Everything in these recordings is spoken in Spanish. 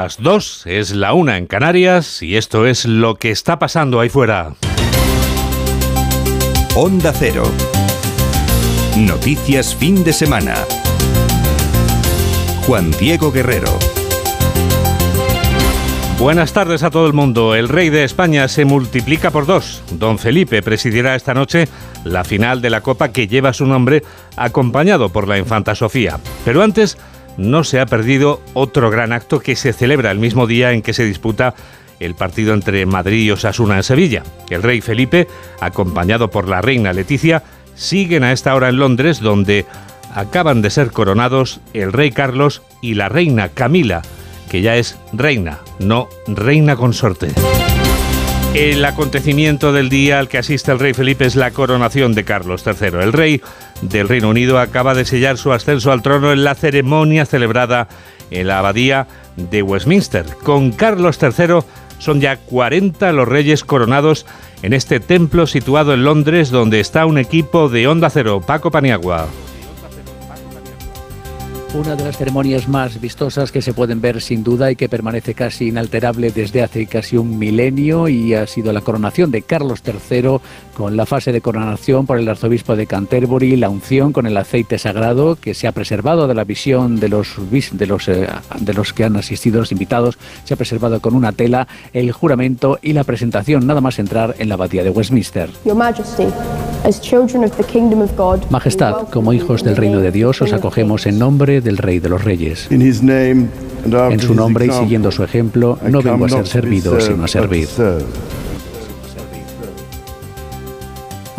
Las dos es la una en Canarias y esto es lo que está pasando ahí fuera. Onda Cero. Noticias fin de semana. Juan Diego Guerrero. Buenas tardes a todo el mundo. El rey de España se multiplica por dos. Don Felipe presidirá esta noche la final de la Copa que lleva su nombre, acompañado por la infanta Sofía. Pero antes no se ha perdido otro gran acto que se celebra el mismo día en que se disputa el partido entre Madrid y Osasuna en Sevilla. El rey Felipe, acompañado por la reina Leticia, siguen a esta hora en Londres, donde acaban de ser coronados el rey Carlos y la reina Camila, que ya es reina, no reina consorte. El acontecimiento del día al que asiste el rey Felipe es la coronación de Carlos III. El rey del Reino Unido acaba de sellar su ascenso al trono en la ceremonia celebrada en la abadía de Westminster. Con Carlos III son ya 40 los reyes coronados en este templo situado en Londres donde está un equipo de Onda Cero, Paco Paniagua. Una de las ceremonias más vistosas que se pueden ver sin duda y que permanece casi inalterable desde hace casi un milenio y ha sido la coronación de Carlos III con la fase de coronación por el arzobispo de Canterbury, la unción con el aceite sagrado que se ha preservado de la visión de los, de los, eh, de los que han asistido, los invitados, se ha preservado con una tela, el juramento y la presentación, nada más entrar en la abadía de Westminster. Majestad, como hijos del reino de Dios, os acogemos en nombre del Rey de los Reyes. En su nombre y siguiendo su ejemplo, no vengo a ser servido, sino a servir.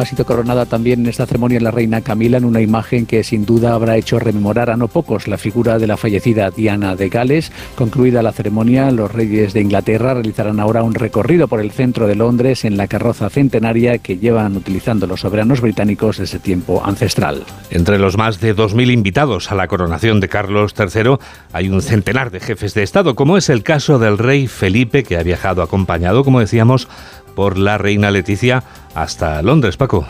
Ha sido coronada también en esta ceremonia la reina Camila en una imagen que sin duda habrá hecho rememorar a no pocos la figura de la fallecida Diana de Gales. Concluida la ceremonia, los reyes de Inglaterra realizarán ahora un recorrido por el centro de Londres en la carroza centenaria que llevan utilizando los soberanos británicos desde tiempo ancestral. Entre los más de 2.000 invitados a la coronación de Carlos III hay un centenar de jefes de Estado, como es el caso del rey Felipe, que ha viajado acompañado, como decíamos, por la reina Leticia hasta Londres, Paco.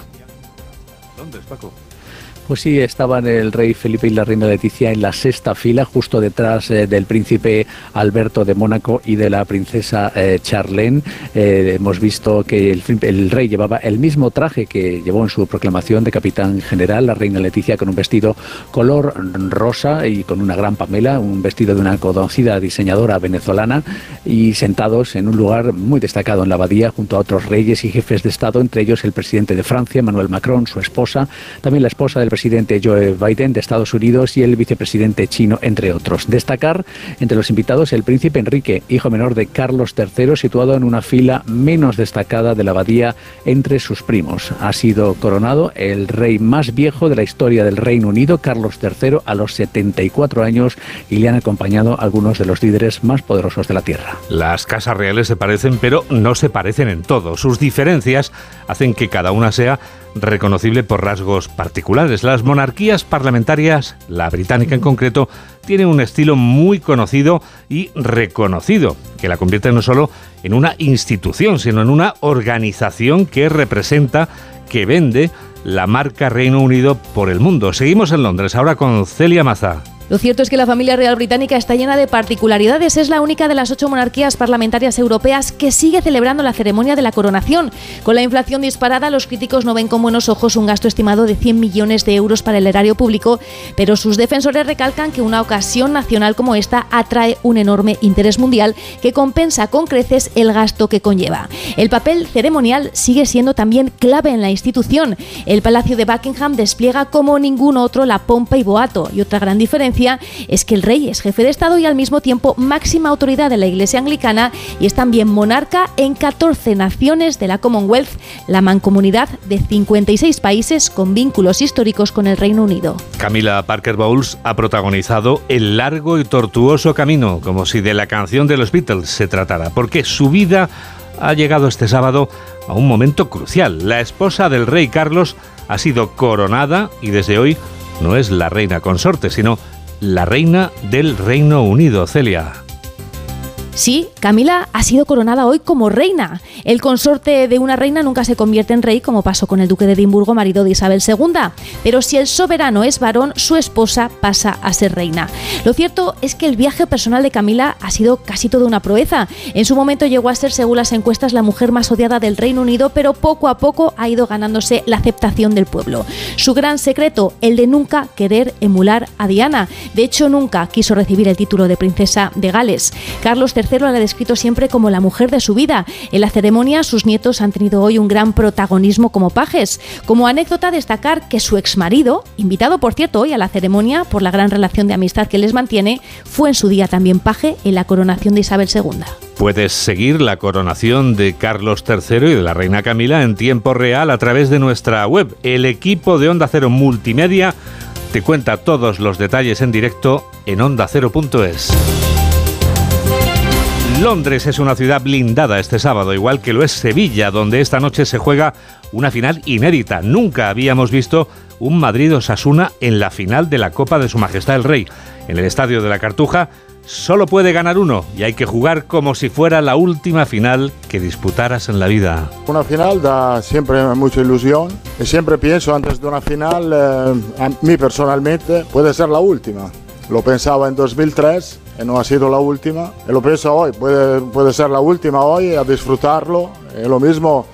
Pues sí, estaban el rey Felipe y la reina Leticia en la sexta fila, justo detrás eh, del príncipe Alberto de Mónaco y de la princesa eh, Charlene. Eh, hemos visto que el, rey llevaba el mismo traje que llevó en su proclamación de capitán general, la reina Leticia con un vestido color rosa y con una gran pamela, un vestido de una conocida diseñadora venezolana y sentados en un lugar muy destacado en la abadía junto a otros reyes y jefes de Estado, entre ellos el presidente de Francia, Emmanuel Macron, su esposa, también la esposa del presidente presidente Joe Biden de Estados Unidos y el vicepresidente chino, entre otros. Destacar entre los invitados el príncipe Enrique, hijo menor de Carlos III, situado en una fila menos destacada de la abadía entre sus primos. Ha sido coronado el rey más viejo de la historia del Reino Unido, Carlos III, a los 74 años y le han acompañado algunos de los líderes más poderosos de la Tierra. Las casas reales se parecen, pero no se parecen en todo. Sus diferencias hacen que cada una sea reconocible por rasgos particulares. Las monarquías parlamentarias, la británica en concreto, tiene un estilo muy conocido y reconocido, que la convierte no solo en una institución, sino en una organización que representa, que vende la marca Reino Unido por el mundo. Seguimos en Londres ahora con Celia Maza. Lo cierto es que la familia real británica está llena de particularidades. Es la única de las ocho monarquías parlamentarias europeas que sigue celebrando la ceremonia de la coronación. Con la inflación disparada, los críticos no ven con buenos ojos un gasto estimado de 100 millones de euros para el erario público, pero sus defensores recalcan que una ocasión nacional como esta atrae un enorme interés mundial que compensa con creces el gasto que conlleva. El papel ceremonial sigue siendo también clave en la institución. El Palacio de Buckingham despliega como ningún otro la pompa y boato, y otra gran diferencia es que el rey es jefe de Estado y al mismo tiempo máxima autoridad de la Iglesia anglicana y es también monarca en 14 naciones de la Commonwealth, la mancomunidad de 56 países con vínculos históricos con el Reino Unido. Camila Parker Bowles ha protagonizado el largo y tortuoso camino, como si de la canción de los Beatles se tratara, porque su vida ha llegado este sábado a un momento crucial. La esposa del rey Carlos ha sido coronada y desde hoy no es la reina consorte, sino la reina del Reino Unido, Celia. Sí, Camila ha sido coronada hoy como reina. El consorte de una reina nunca se convierte en rey, como pasó con el duque de Edimburgo, marido de Isabel II. Pero si el soberano es varón, su esposa pasa a ser reina. Lo cierto es que el viaje personal de Camila ha sido casi toda una proeza. En su momento llegó a ser, según las encuestas, la mujer más odiada del Reino Unido, pero poco a poco ha ido ganándose la aceptación del pueblo. Su gran secreto, el de nunca querer emular a Diana. De hecho, nunca quiso recibir el título de princesa de Gales. Carlos III la ha descrito siempre como la mujer de su vida. En la ceremonia, sus nietos han tenido hoy un gran protagonismo como pajes. Como anécdota, destacar que su exmarido, invitado por cierto hoy a la ceremonia por la gran relación de amistad que les mantiene, fue en su día también paje en la coronación de Isabel II. Puedes seguir la coronación de Carlos III y de la reina Camila en tiempo real a través de nuestra web. El equipo de Onda Cero Multimedia te cuenta todos los detalles en directo en ondacero.es. Londres es una ciudad blindada este sábado, igual que lo es Sevilla, donde esta noche se juega una final inédita. Nunca habíamos visto un Madrid-Osasuna en la final de la Copa de Su Majestad el Rey. En el Estadio de la Cartuja solo puede ganar uno y hay que jugar como si fuera la última final que disputaras en la vida. Una final da siempre mucha ilusión y siempre pienso antes de una final, eh, a mí personalmente, puede ser la última. Lo pensaba en 2003 y no ha sido la última. Y lo pienso hoy, puede, puede ser la última hoy, a disfrutarlo. Y lo mismo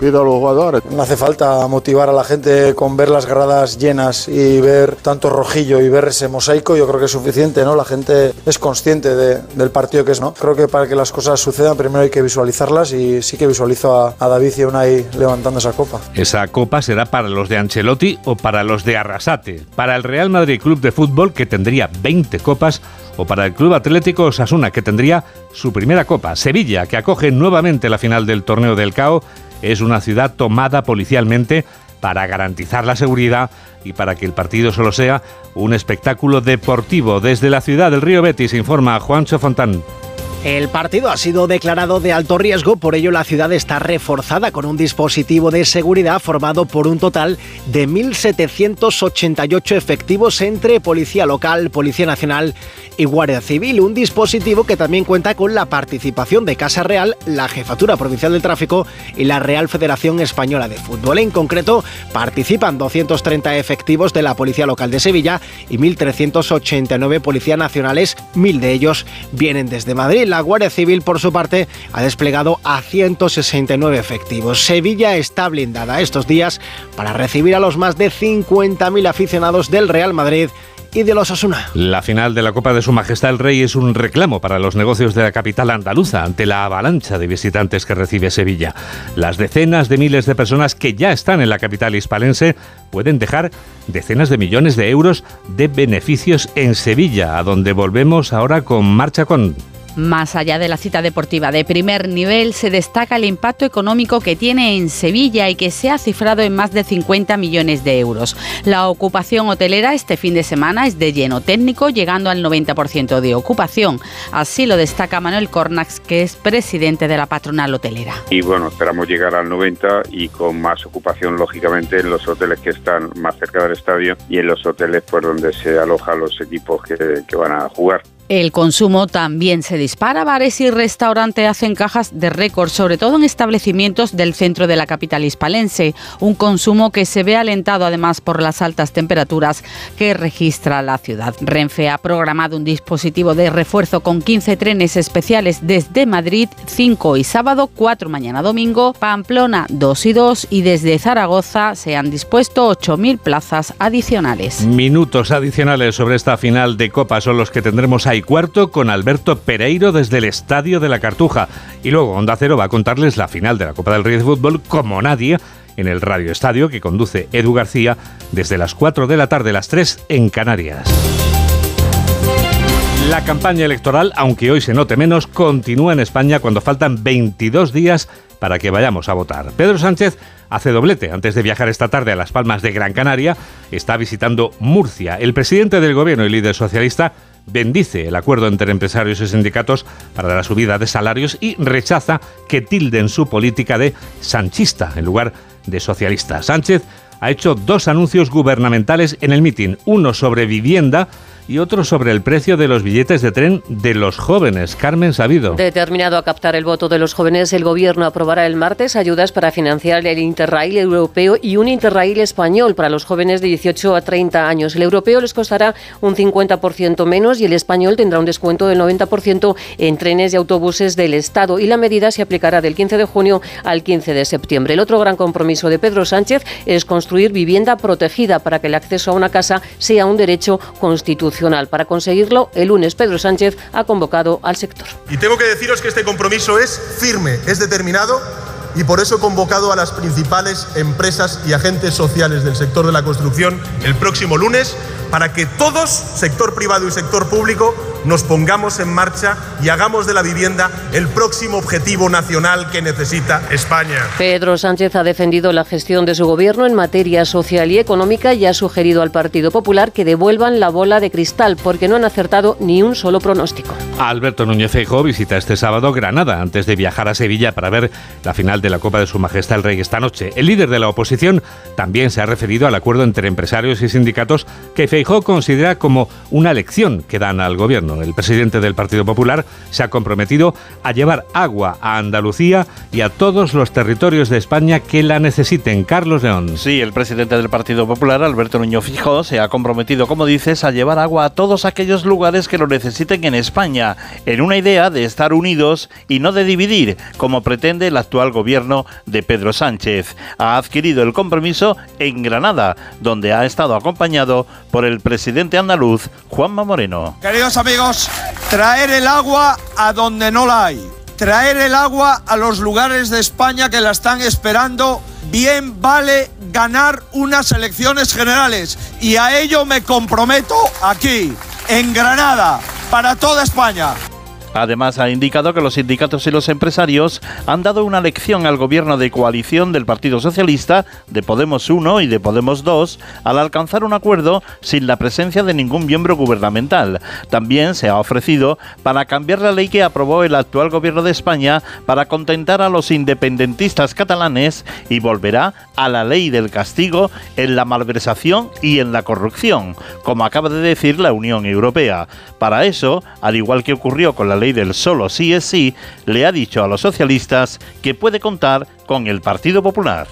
pido a los jugadores. No hace falta motivar a la gente con ver las gradas llenas y ver tanto rojillo y ver ese mosaico, yo creo que es suficiente, ¿no? La gente es consciente de, del partido que es, ¿no? Creo que para que las cosas sucedan primero hay que visualizarlas y sí que visualizo a, a David y a Unai levantando esa copa. Esa copa será para los de Ancelotti o para los de Arrasate, para el Real Madrid Club de Fútbol que tendría 20 copas o para el Club Atlético Osasuna que tendría su primera copa, Sevilla que acoge nuevamente la final del torneo del CAO es una ciudad tomada policialmente para garantizar la seguridad y para que el partido solo sea un espectáculo deportivo. Desde la ciudad del Río Betis informa Juancho Fontán. El partido ha sido declarado de alto riesgo, por ello la ciudad está reforzada con un dispositivo de seguridad formado por un total de 1.788 efectivos entre Policía Local, Policía Nacional y Guardia Civil. Un dispositivo que también cuenta con la participación de Casa Real, la Jefatura Provincial del Tráfico y la Real Federación Española de Fútbol. En concreto, participan 230 efectivos de la Policía Local de Sevilla y 1.389 policías nacionales, mil de ellos vienen desde Madrid. La Guardia Civil, por su parte, ha desplegado a 169 efectivos. Sevilla está blindada estos días para recibir a los más de 50.000 aficionados del Real Madrid y de los Asuna. La final de la Copa de Su Majestad el Rey es un reclamo para los negocios de la capital andaluza ante la avalancha de visitantes que recibe Sevilla. Las decenas de miles de personas que ya están en la capital hispalense pueden dejar decenas de millones de euros de beneficios en Sevilla, a donde volvemos ahora con Marcha con. Más allá de la cita deportiva de primer nivel, se destaca el impacto económico que tiene en Sevilla y que se ha cifrado en más de 50 millones de euros. La ocupación hotelera este fin de semana es de lleno técnico, llegando al 90% de ocupación. Así lo destaca Manuel Cornax, que es presidente de la patronal hotelera. Y bueno, esperamos llegar al 90 y con más ocupación, lógicamente, en los hoteles que están más cerca del estadio y en los hoteles pues, donde se alojan los equipos que van a jugar. El consumo también se dispara. Bares y restaurantes hacen cajas de récord, sobre todo en establecimientos del centro de la capital hispalense. Un consumo que se ve alentado además por las altas temperaturas que registra la ciudad. Renfe ha programado un dispositivo de refuerzo con 15 trenes especiales desde Madrid, 5 y sábado, 4 mañana domingo, Pamplona 2 y 2 y desde Zaragoza se han dispuesto 8.000 plazas adicionales. Minutos adicionales sobre esta final de Copa son los que tendremos ahí cuarto con Alberto Pereiro desde el Estadio de la Cartuja. Y luego Onda Cero va a contarles la final de la Copa del Rey de Fútbol como nadie en el Radio Estadio que conduce Edu García desde las 4 de la tarde, las 3 en Canarias. La campaña electoral, aunque hoy se note menos, continúa en España cuando faltan 22 días para que vayamos a votar. Pedro Sánchez hace doblete. Antes de viajar esta tarde a Las Palmas de Gran Canaria, está visitando Murcia. El presidente del gobierno y líder socialista bendice el acuerdo entre empresarios y sindicatos para la subida de salarios y rechaza que tilden su política de sanchista en lugar de socialista. Sánchez ha hecho dos anuncios gubernamentales en el mitin, uno sobre vivienda y otro sobre el precio de los billetes de tren de los jóvenes. Carmen Sabido. Determinado a captar el voto de los jóvenes, el Gobierno aprobará el martes ayudas para financiar el Interrail europeo y un Interrail español para los jóvenes de 18 a 30 años. El europeo les costará un 50% menos y el español tendrá un descuento del 90% en trenes y autobuses del Estado. Y la medida se aplicará del 15 de junio al 15 de septiembre. El otro gran compromiso de Pedro Sánchez es construir vivienda protegida para que el acceso a una casa sea un derecho constitucional. Para conseguirlo, el lunes Pedro Sánchez ha convocado al sector. Y tengo que deciros que este compromiso es firme, es determinado y por eso he convocado a las principales empresas y agentes sociales del sector de la construcción el próximo lunes para que todos, sector privado y sector público, nos pongamos en marcha y hagamos de la vivienda el próximo objetivo nacional que necesita España. Pedro Sánchez ha defendido la gestión de su gobierno en materia social y económica y ha sugerido al Partido Popular que devuelvan la bola de cristal porque no han acertado ni un solo pronóstico. Alberto Núñez Feijóo visita este sábado Granada antes de viajar a Sevilla para ver la final de la Copa de Su Majestad el Rey esta noche. El líder de la oposición también se ha referido al acuerdo entre empresarios y sindicatos que Feijóo considera como una lección que dan al gobierno. El presidente del Partido Popular se ha comprometido a llevar agua a Andalucía y a todos los territorios de España que la necesiten. Carlos León. Sí, el presidente del Partido Popular, Alberto Núñez Fijó, se ha comprometido, como dices, a llevar agua a todos aquellos lugares que lo necesiten en España, en una idea de estar unidos y no de dividir, como pretende el actual gobierno de Pedro Sánchez. Ha adquirido el compromiso en Granada, donde ha estado acompañado por el presidente andaluz, Juanma Moreno. Queridos amigos, traer el agua a donde no la hay. Traer el agua a los lugares de España que la están esperando. Bien vale ganar unas elecciones generales. Y a ello me comprometo aquí, en Granada, para toda España. Además, ha indicado que los sindicatos y los empresarios han dado una lección al gobierno de coalición del Partido Socialista, de Podemos 1 y de Podemos 2, al alcanzar un acuerdo sin la presencia de ningún miembro gubernamental. También se ha ofrecido para cambiar la ley que aprobó el actual gobierno de España para contentar a los independentistas catalanes y volverá a la ley del castigo en la malversación y en la corrupción, como acaba de decir la Unión Europea. Para eso, al igual que ocurrió con la ley del solo sí es sí, le ha dicho a los socialistas que puede contar con el Partido Popular.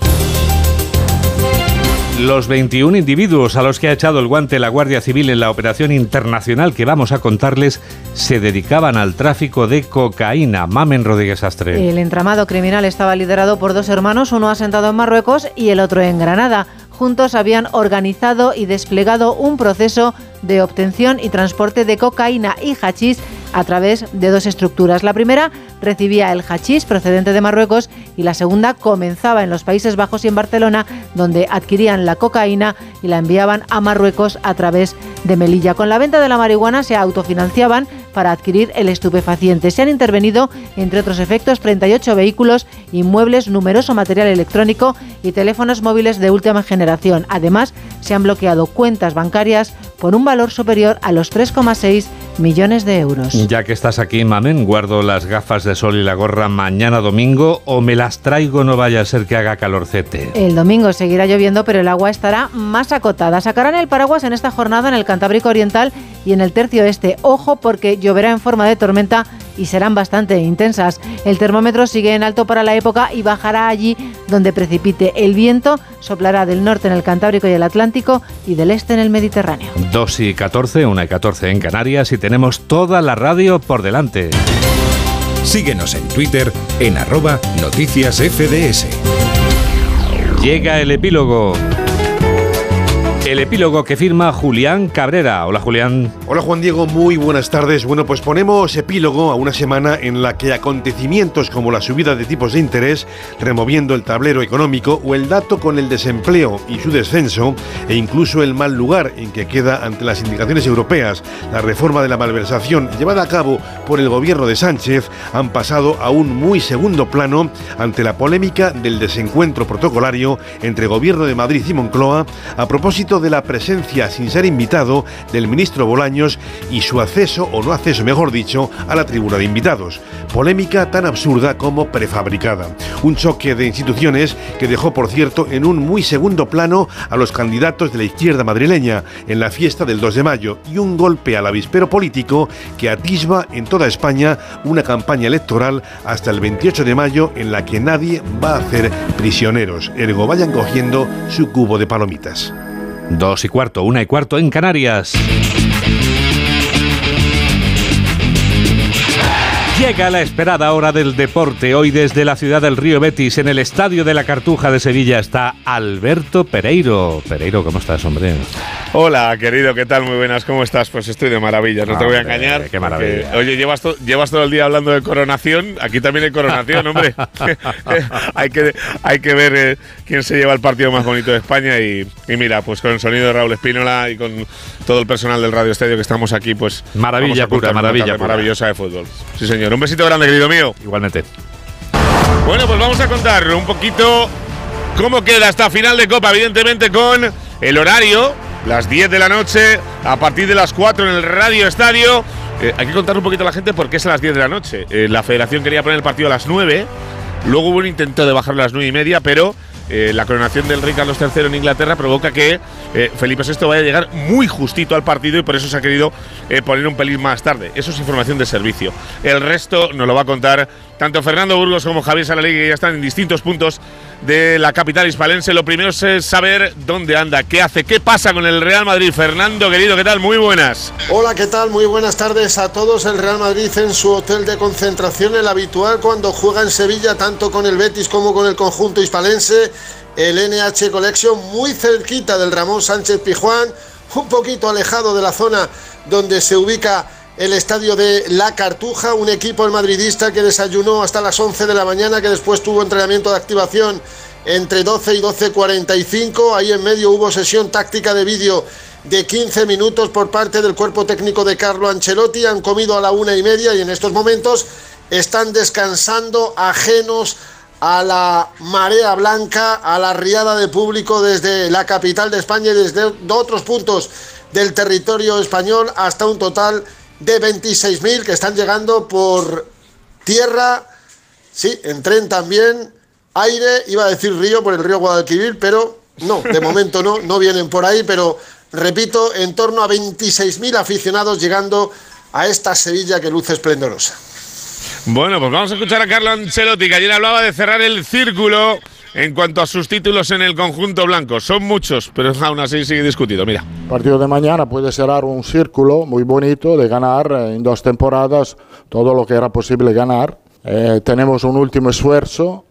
Los 21 individuos a los que ha echado el guante la Guardia Civil en la operación internacional que vamos a contarles se dedicaban al tráfico de cocaína. Mamen Rodríguez Astre. El entramado criminal estaba liderado por dos hermanos, uno asentado en Marruecos y el otro en Granada. Juntos habían organizado y desplegado un proceso de obtención y transporte de cocaína y hachís a través de dos estructuras. La primera recibía el hachís procedente de Marruecos y la segunda comenzaba en los Países Bajos y en Barcelona, donde adquirían la cocaína y la enviaban a Marruecos a través de Melilla. Con la venta de la marihuana se autofinanciaban para adquirir el estupefaciente. Se han intervenido, entre otros efectos, 38 vehículos, inmuebles, numeroso material electrónico y teléfonos móviles de última generación. Además, se han bloqueado cuentas bancarias por un valor superior a los 3,6 millones de euros. Ya que estás aquí, mamen, guardo las gafas de sol y la gorra mañana domingo o me las traigo no vaya a ser que haga calorcete. El domingo seguirá lloviendo, pero el agua estará más acotada. Sacarán el paraguas en esta jornada en el Cantábrico Oriental y en el tercio este. Ojo porque lloverá en forma de tormenta y serán bastante intensas. El termómetro sigue en alto para la época y bajará allí donde precipite. El viento soplará del norte en el Cantábrico y el Atlántico y del este en el Mediterráneo. 2 y 14, 1 y 14 en Canarias y tenemos toda la radio por delante. Síguenos en Twitter en arroba noticias FDS. Llega el epílogo. El epílogo que firma Julián Cabrera. Hola Julián. Hola Juan Diego, muy buenas tardes. Bueno, pues ponemos epílogo a una semana en la que acontecimientos como la subida de tipos de interés, removiendo el tablero económico o el dato con el desempleo y su descenso, e incluso el mal lugar en que queda ante las indicaciones europeas la reforma de la malversación llevada a cabo por el gobierno de Sánchez, han pasado a un muy segundo plano ante la polémica del desencuentro protocolario entre gobierno de Madrid y Moncloa a propósito de la presencia sin ser invitado del ministro Bolaños y su acceso, o no acceso mejor dicho, a la tribuna de invitados. Polémica tan absurda como prefabricada. Un choque de instituciones que dejó, por cierto, en un muy segundo plano a los candidatos de la izquierda madrileña en la fiesta del 2 de mayo y un golpe al avispero político que atisba en toda España una campaña electoral hasta el 28 de mayo en la que nadie va a hacer prisioneros. Ergo vayan cogiendo su cubo de palomitas. Dos y cuarto, una y cuarto en Canarias. Llega la esperada hora del deporte. Hoy desde la ciudad del Río Betis, en el Estadio de la Cartuja de Sevilla, está Alberto Pereiro. Pereiro, ¿cómo estás, hombre? Hola, querido, ¿qué tal? Muy buenas, ¿cómo estás? Pues estoy de maravilla, no te voy a engañar. Qué maravilla. oye, llevas, llevas todo el día hablando de coronación. Aquí también hay coronación, hombre. hay, que, hay que ver eh, quién se lleva el partido más bonito de España. Y, mira, pues con el sonido de Raúl Espínola y con todo el personal del Radio Estadio que estamos aquí, pues. Maravilla pura, maravilla. Maravillosa de fútbol. Sí, señor. Un besito grande, querido mío. Igualmente. Bueno, pues vamos a contar un poquito cómo queda esta final de Copa, evidentemente con el horario, las 10 de la noche, a partir de las 4 en el Radio Estadio. Eh, hay que contar un poquito a la gente por qué es a las 10 de la noche. Eh, la federación quería poner el partido a las 9, luego hubo un intento de bajarlo a las 9 y media, pero eh, la coronación del rey Carlos III en Inglaterra provoca que eh, Felipe VI vaya a llegar muy justito al partido y por eso se ha querido eh, poner un pelín más tarde. Eso es información de servicio. El resto nos lo va a contar tanto Fernando Burgos como Javier Salalegui, que ya están en distintos puntos de la capital hispalense. Lo primero es saber dónde anda, qué hace, qué pasa con el Real Madrid. Fernando, querido, ¿qué tal? Muy buenas. Hola, ¿qué tal? Muy buenas tardes a todos. El Real Madrid en su hotel de concentración, el habitual cuando juega en Sevilla, tanto con el Betis como con el conjunto hispalense. El NH Collection muy cerquita del Ramón Sánchez Pijuán, un poquito alejado de la zona donde se ubica el estadio de La Cartuja, un equipo el madridista que desayunó hasta las 11 de la mañana, que después tuvo entrenamiento de activación entre 12 y 12.45, ahí en medio hubo sesión táctica de vídeo de 15 minutos por parte del cuerpo técnico de Carlo Ancelotti, han comido a la una y media y en estos momentos están descansando ajenos a la marea blanca, a la riada de público desde la capital de España y desde otros puntos del territorio español hasta un total 26.000 que están llegando por tierra, sí, en tren también, aire, iba a decir río por el río Guadalquivir, pero no, de momento no, no vienen por ahí, pero repito, en torno a 26.000 aficionados llegando a esta Sevilla que luce esplendorosa. Bueno, pues vamos a escuchar a Carlo Ancelotti, que ayer hablaba de cerrar el círculo en cuanto a sus títulos en el conjunto blanco. Son muchos, pero aún así sigue discutido. Mira. El partido de mañana puede cerrar un círculo muy bonito de ganar eh, en dos temporadas todo lo que era posible ganar. Eh, tenemos un último esfuerzo.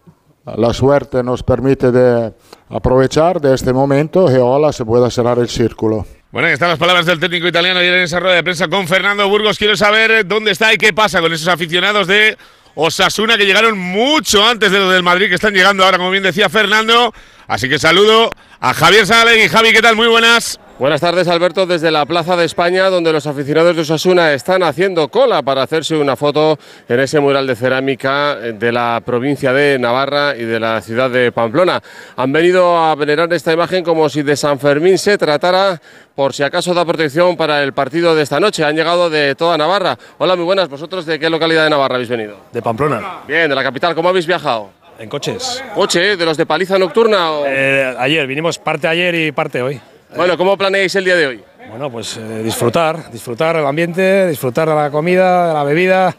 La suerte nos permite de aprovechar de este momento y ahora se pueda cerrar el círculo. Bueno, ahí están las palabras del técnico italiano ayer en esa rueda de prensa con Fernando Burgos. Quiero saber dónde está y qué pasa con esos aficionados de Osasuna que llegaron mucho antes de lo del Madrid, que están llegando ahora, como bien decía Fernando. Así que saludo a Javier y Javi, ¿qué tal? Muy buenas. Buenas tardes, Alberto, desde la Plaza de España, donde los aficionados de Osasuna están haciendo cola para hacerse una foto en ese mural de cerámica de la provincia de Navarra y de la ciudad de Pamplona. Han venido a venerar esta imagen como si de San Fermín se tratara, por si acaso da protección para el partido de esta noche. Han llegado de toda Navarra. Hola, muy buenas. ¿Vosotros de qué localidad de Navarra habéis venido? De Pamplona. Bien, de la capital. ¿Cómo habéis viajado? En coches. ¿Coche? ¿De los de paliza nocturna? O... Eh, ayer, vinimos parte ayer y parte hoy. Bueno, ¿cómo planeáis el día de hoy? Bueno, pues eh, disfrutar, disfrutar el ambiente, disfrutar de la comida, de la bebida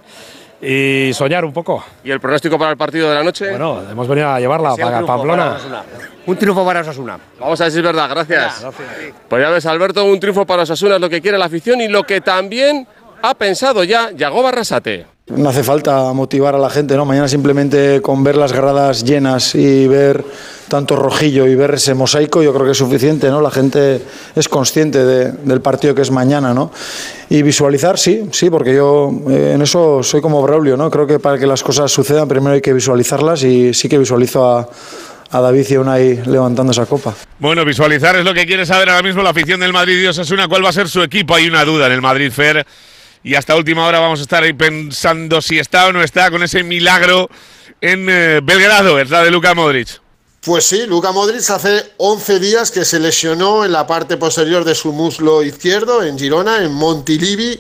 y soñar un poco. ¿Y el pronóstico para el partido de la noche? Bueno, hemos venido a llevarla para Pamplona. un triunfo para Osasuna. Vamos a ver si es verdad, gracias. Pues ya ves, Alberto, un triunfo para Osasuna es lo que quiere la afición y lo que también ha pensado ya Yago Barrasate. No hace falta motivar a la gente, ¿no? Mañana simplemente con ver las gradas llenas y ver tanto rojillo y ver ese mosaico, yo creo que es suficiente, ¿no? La gente es consciente del partido que es mañana, ¿no? Y visualizar, sí, sí, porque yo eh, en eso soy como Braulio, ¿no? Creo que para que las cosas sucedan primero hay que visualizarlas y sí que visualizo a, a David y Unai levantando esa copa. Bueno, visualizar es lo que quiere saber ahora mismo la afición del Madrid y Osasuna. ¿Cuál va a ser su equipo? Hay una duda en el Madrid Fer y hasta última hora vamos a estar ahí pensando si está o no está con ese milagro en eh, Belgrado, la de Luka Modric. Pues sí, Luka Modric hace 11 días que se lesionó en la parte posterior de su muslo izquierdo, en Girona, en Montilivi.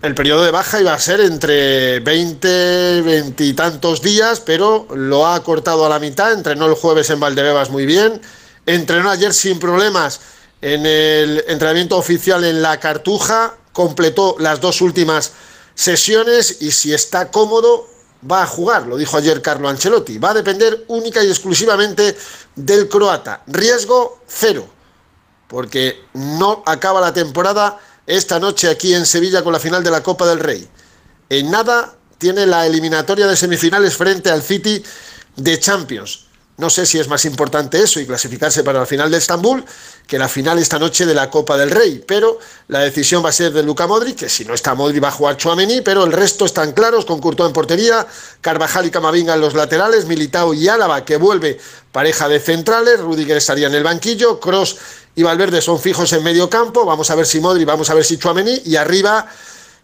El periodo de baja iba a ser entre 20, 20 y tantos días, pero lo ha cortado a la mitad. Entrenó el jueves en Valdebebas muy bien. Entrenó ayer sin problemas en el entrenamiento oficial en la Cartuja. Completó las dos últimas sesiones y si está cómodo va a jugar, lo dijo ayer Carlo Ancelotti. Va a depender única y exclusivamente del croata. Riesgo cero, porque no acaba la temporada esta noche aquí en Sevilla con la final de la Copa del Rey. En nada tiene la eliminatoria de semifinales frente al City de Champions. No sé si es más importante eso y clasificarse para la final de Estambul que la final esta noche de la Copa del Rey, pero la decisión va a ser de Luca Modric, que si no está Modric va a jugar Chouameni, pero el resto están claros, con Courtois en portería, Carvajal y Camavinga en los laterales, Militao y Álava que vuelve pareja de centrales, Rudiger estaría en el banquillo, Cross y Valverde son fijos en medio campo, vamos a ver si Modric, vamos a ver si Chouameni y arriba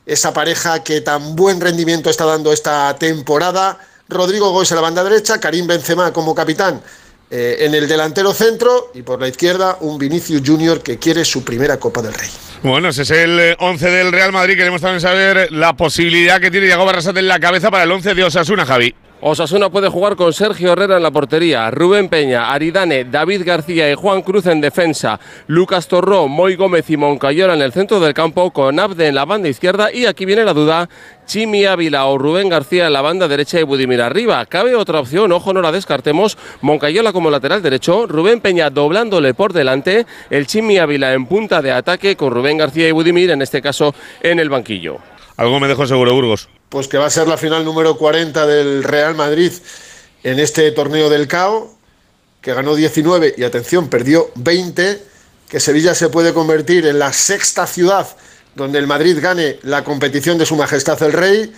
esa pareja que tan buen rendimiento está dando esta temporada, Rodrigo Goes en la banda derecha, Karim Benzema como capitán eh, en el delantero centro y por la izquierda un Vinicius Junior que quiere su primera Copa del Rey. Bueno, ese es el 11 del Real Madrid. Queremos también saber la posibilidad que tiene Diego Barrasate en la cabeza para el 11 de Osasuna, Javi. Osasuna puede jugar con Sergio Herrera en la portería, Rubén Peña, Aridane, David García y Juan Cruz en defensa, Lucas Torró, Moy Gómez y Moncayola en el centro del campo, con Abde en la banda izquierda y aquí viene la duda, Chimi Ávila o Rubén García en la banda derecha y Budimir arriba. Cabe otra opción, ojo, no la descartemos, Moncayola como lateral derecho, Rubén Peña doblándole por delante, el Chimi Ávila en punta de ataque con Rubén García y Budimir, en este caso en el banquillo. Algo me dejó seguro, Burgos pues que va a ser la final número 40 del Real Madrid en este torneo del CAO, que ganó 19 y atención, perdió 20, que Sevilla se puede convertir en la sexta ciudad donde el Madrid gane la competición de Su Majestad el Rey,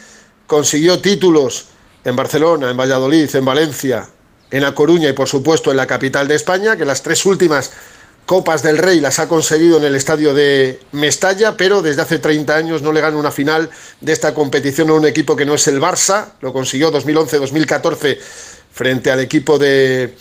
consiguió títulos en Barcelona, en Valladolid, en Valencia, en A Coruña y por supuesto en la capital de España, que las tres últimas Copas del Rey las ha conseguido en el estadio de Mestalla, pero desde hace 30 años no le gana una final de esta competición a un equipo que no es el Barça. Lo consiguió 2011-2014 frente al equipo de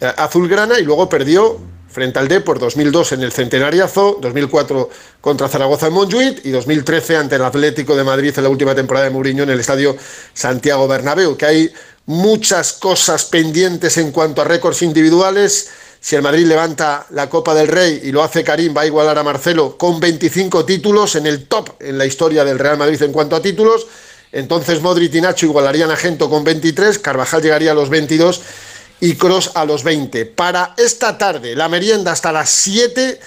eh, Azulgrana y luego perdió frente al Depor 2002 en el Centenariazo, 2004 contra Zaragoza en Montjuic y 2013 ante el Atlético de Madrid en la última temporada de Mourinho en el estadio Santiago Bernabéu, que hay muchas cosas pendientes en cuanto a récords individuales si el Madrid levanta la Copa del Rey y lo hace Karim, va a igualar a Marcelo con 25 títulos en el top en la historia del Real Madrid en cuanto a títulos. Entonces Modric y Nacho igualarían a Gento con 23, Carvajal llegaría a los 22 y Cross a los 20. Para esta tarde, la merienda hasta las 7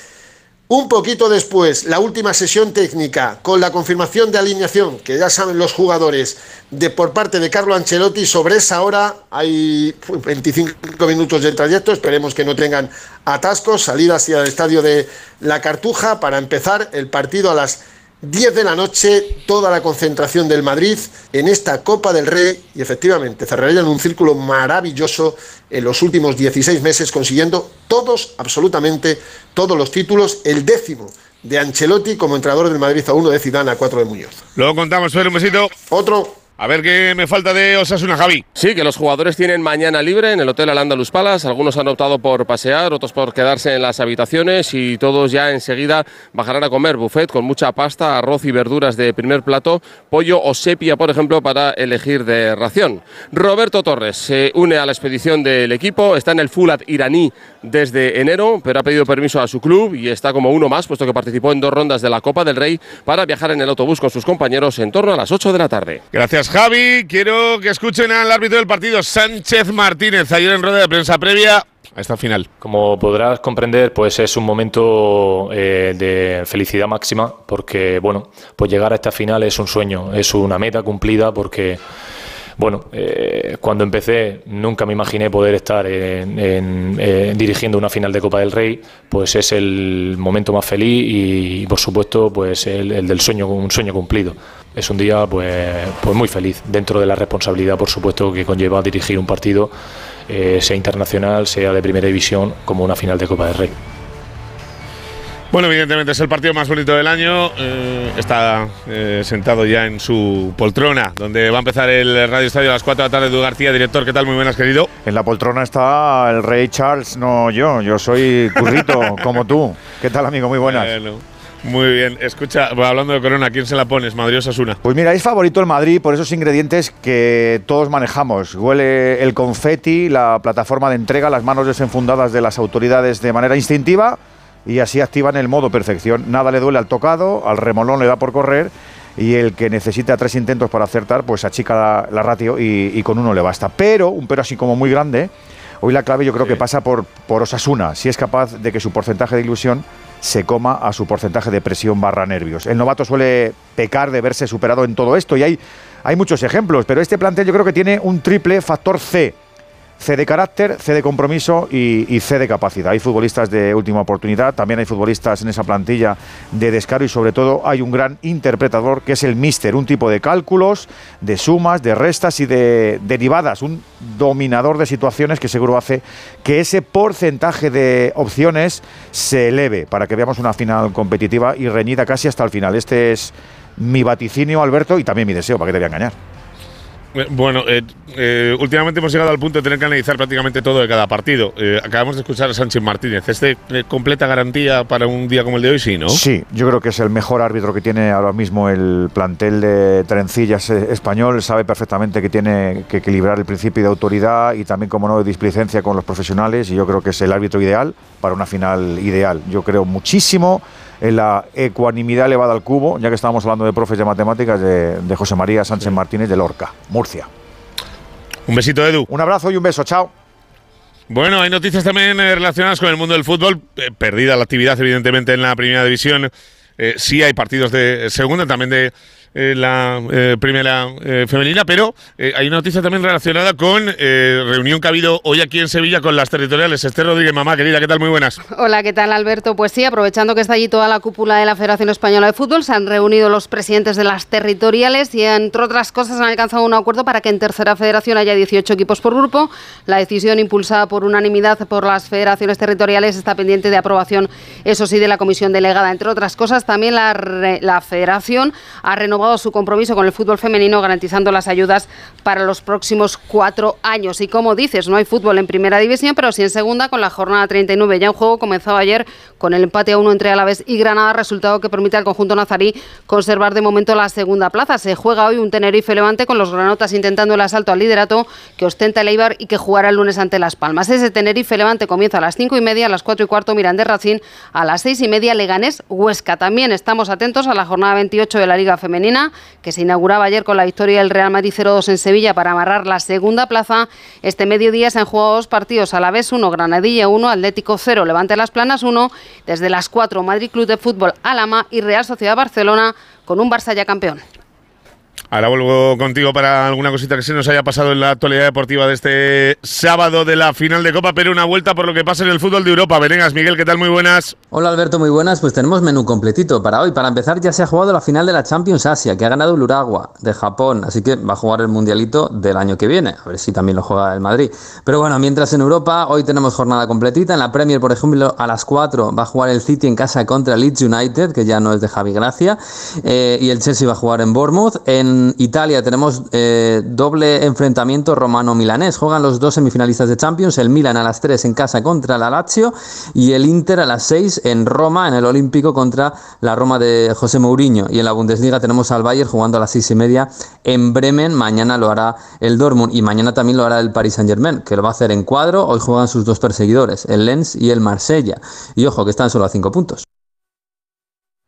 un poquito después, la última sesión técnica con la confirmación de alineación, que ya saben los jugadores, de por parte de Carlo Ancelotti, sobre esa hora hay 25 minutos de trayecto, esperemos que no tengan atascos, salida hacia el estadio de La Cartuja para empezar el partido a las 10 de la noche, toda la concentración del Madrid en esta Copa del Rey y efectivamente cerrarían un círculo maravilloso en los últimos 16 meses consiguiendo todos, absolutamente todos los títulos, el décimo de Ancelotti como entrenador del Madrid a uno de Zidane a cuatro de Muñoz. Luego contamos, Pedro, un besito. Otro. A ver qué me falta de Osasuna, Javi. Sí, que los jugadores tienen mañana libre en el Hotel Al-Andalus Palace. Algunos han optado por pasear, otros por quedarse en las habitaciones y todos ya enseguida bajarán a comer buffet con mucha pasta, arroz y verduras de primer plato, pollo o sepia, por ejemplo, para elegir de ración. Roberto Torres se une a la expedición del equipo, está en el Fulat iraní desde enero, pero ha pedido permiso a su club y está como uno más, puesto que participó en dos rondas de la Copa del Rey para viajar en el autobús con sus compañeros en torno a las 8 de la tarde. Gracias, Javi. Quiero que escuchen al árbitro del partido, Sánchez Martínez, ayer en rueda de prensa previa a esta final. Como podrás comprender, pues es un momento eh, de felicidad máxima, porque bueno, pues llegar a esta final es un sueño, es una meta cumplida, porque bueno, eh, cuando empecé nunca me imaginé poder estar en, dirigiendo una final de Copa del Rey, pues es el momento más feliz y, por supuesto pues el, del sueño, un sueño cumplido. Es un día pues, pues muy feliz, dentro de la responsabilidad por supuesto que conlleva dirigir un partido, eh, sea internacional, sea de primera división, como una final de Copa del Rey. Bueno, evidentemente es el partido más bonito del año. Eh, está eh, sentado ya en su poltrona, donde va a empezar el Radio Estadio a las 4 de la tarde. Edu García, director, ¿qué tal? Muy buenas, querido. En la poltrona está el rey Charles, no yo. Yo soy currito, como tú. ¿Qué tal, amigo? Muy buenas. muy bien. Escucha, hablando de Corona, ¿quién se la pones? ¿Madrid o Sasuna? Pues mira, es favorito el Madrid por esos ingredientes que todos manejamos. Huele el confeti, la plataforma de entrega, las manos desenfundadas de las autoridades de manera instintiva y así activan el modo perfección. Nada le duele al tocado, al remolón le da por correr y el que necesita tres intentos para acertar, pues achica la, ratio y, con uno le basta. Pero, un pero así como muy grande, hoy la clave yo creo que pasa por, por Osasuna, si es capaz de que su porcentaje de ilusión se coma a su porcentaje de presión barra nervios. El novato suele pecar de verse superado en todo esto y hay, hay muchos ejemplos, pero este plantel yo creo que tiene un triple factor C C de carácter, C de compromiso y, C de capacidad. Hay futbolistas de última oportunidad, también hay futbolistas en esa plantilla de descaro y sobre todo hay un gran interpretador que es el míster, un tipo de cálculos, de sumas, de restas y de derivadas, un dominador de situaciones que seguro hace que ese porcentaje de opciones se eleve para que veamos una final competitiva y reñida casi hasta el final. Este es mi vaticinio, Alberto, y también mi deseo, para que te voy a engañar. Eh, bueno, eh, eh, últimamente hemos llegado al punto de tener que analizar prácticamente todo de cada partido. acabamos de escuchar a Sánchez Martínez. ¿Este completa garantía para un día como el de hoy? Sí, ¿no? Sí, yo creo que es el mejor árbitro que tiene ahora mismo el plantel de Trencillas español. Sabe perfectamente que tiene que equilibrar el principio de autoridad y también, como no, de displicencia con los profesionales. Y yo creo que es el árbitro ideal para una final ideal. Yo creo muchísimo en la ecuanimidad elevada al cubo, ya que estábamos hablando de profes de matemáticas, de, José María Sánchez Martínez de Lorca, Murcia. Un besito, Edu. Un abrazo y un beso, chao. Bueno, hay noticias también eh, relacionadas con el mundo del fútbol. Eh, perdida la actividad, evidentemente, en la primera división. Eh, sí hay partidos de segunda, también de eh, la eh, primera eh, femenina, pero hay una noticia también relacionada con reunión que ha habido hoy aquí en Sevilla con las territoriales. Esther Rodríguez, mamá querida, ¿qué tal? Muy buenas. Hola, ¿qué tal Alberto? Pues sí, aprovechando que está allí toda la cúpula de la Federación Española de Fútbol, se han reunido los presidentes de las territoriales y entre otras cosas han alcanzado un acuerdo para que en tercera federación haya 18 equipos por grupo. La decisión impulsada por unanimidad por las federaciones territoriales está pendiente de aprobación, eso sí, de la comisión delegada. Entre otras cosas, también la, la federación ha renovado su compromiso con el fútbol femenino garantizando las ayudas para los próximos cuatro años. Y como dices, no hay fútbol en primera división, pero sí en segunda con la jornada 39 ya en juego. Comenzaba ayer con el empate a uno entre Alavés y Granada, resultado que permite al conjunto nazarí conservar de momento la segunda plaza. Se juega hoy un Tenerife Levante con los granotas intentando el asalto al liderato que ostenta el Eibar y que jugará el lunes ante Las Palmas. Ese Tenerife Levante comienza a las cinco y media, a las cuatro y cuarto Mirandés Racín, a las seis y media Leganés Huesca. También estamos atentos a la jornada 28 de la Liga Femenina que se inauguraba ayer con la victoria del Real Madrid 0-2 en Sevilla para amarrar la segunda plaza. Este mediodía se han jugado dos partidos, a la vez uno, Granadilla 1, Atlético 0, Levante Las Planas 1, desde las 4, Madrid Club de Fútbol Alama y Real Sociedad Barcelona con un Barça ya campeón. Ahora vuelvo contigo para alguna cosita que se nos haya pasado en la actualidad deportiva de este sábado de la final de Copa, pero una vuelta por lo que pasa en el fútbol de Europa. Venegas, Miguel, ¿qué tal? Muy buenas. Hola Alberto, muy buenas. Pues tenemos menú completito para hoy. Para empezar, ya se ha jugado la final de la Champions Asia, que ha ganado el Uragua de Japón, así que va a jugar el Mundialito del año que viene. A ver si también lo juega el Madrid. Pero bueno, mientras en Europa, hoy tenemos jornada completita. En la Premier, por ejemplo, a las 4 va a jugar el City en casa contra Leeds United, que ya no es de Javi Gracia, eh, y el Chelsea va a jugar en Bournemouth. En Italia tenemos eh, doble enfrentamiento romano-milanés. Juegan los dos semifinalistas de Champions, el Milan a las 3 en casa contra la Lazio y el Inter a las 6 en Roma, en el Olímpico, contra la Roma de José Mourinho. Y en la Bundesliga tenemos al Bayern jugando a las 6 y media en Bremen. Mañana lo hará el Dortmund y mañana también lo hará el Paris Saint-Germain, que lo va a hacer en cuadro. Hoy juegan sus dos perseguidores, el Lens y el Marsella. Y ojo, que están solo a 5 puntos.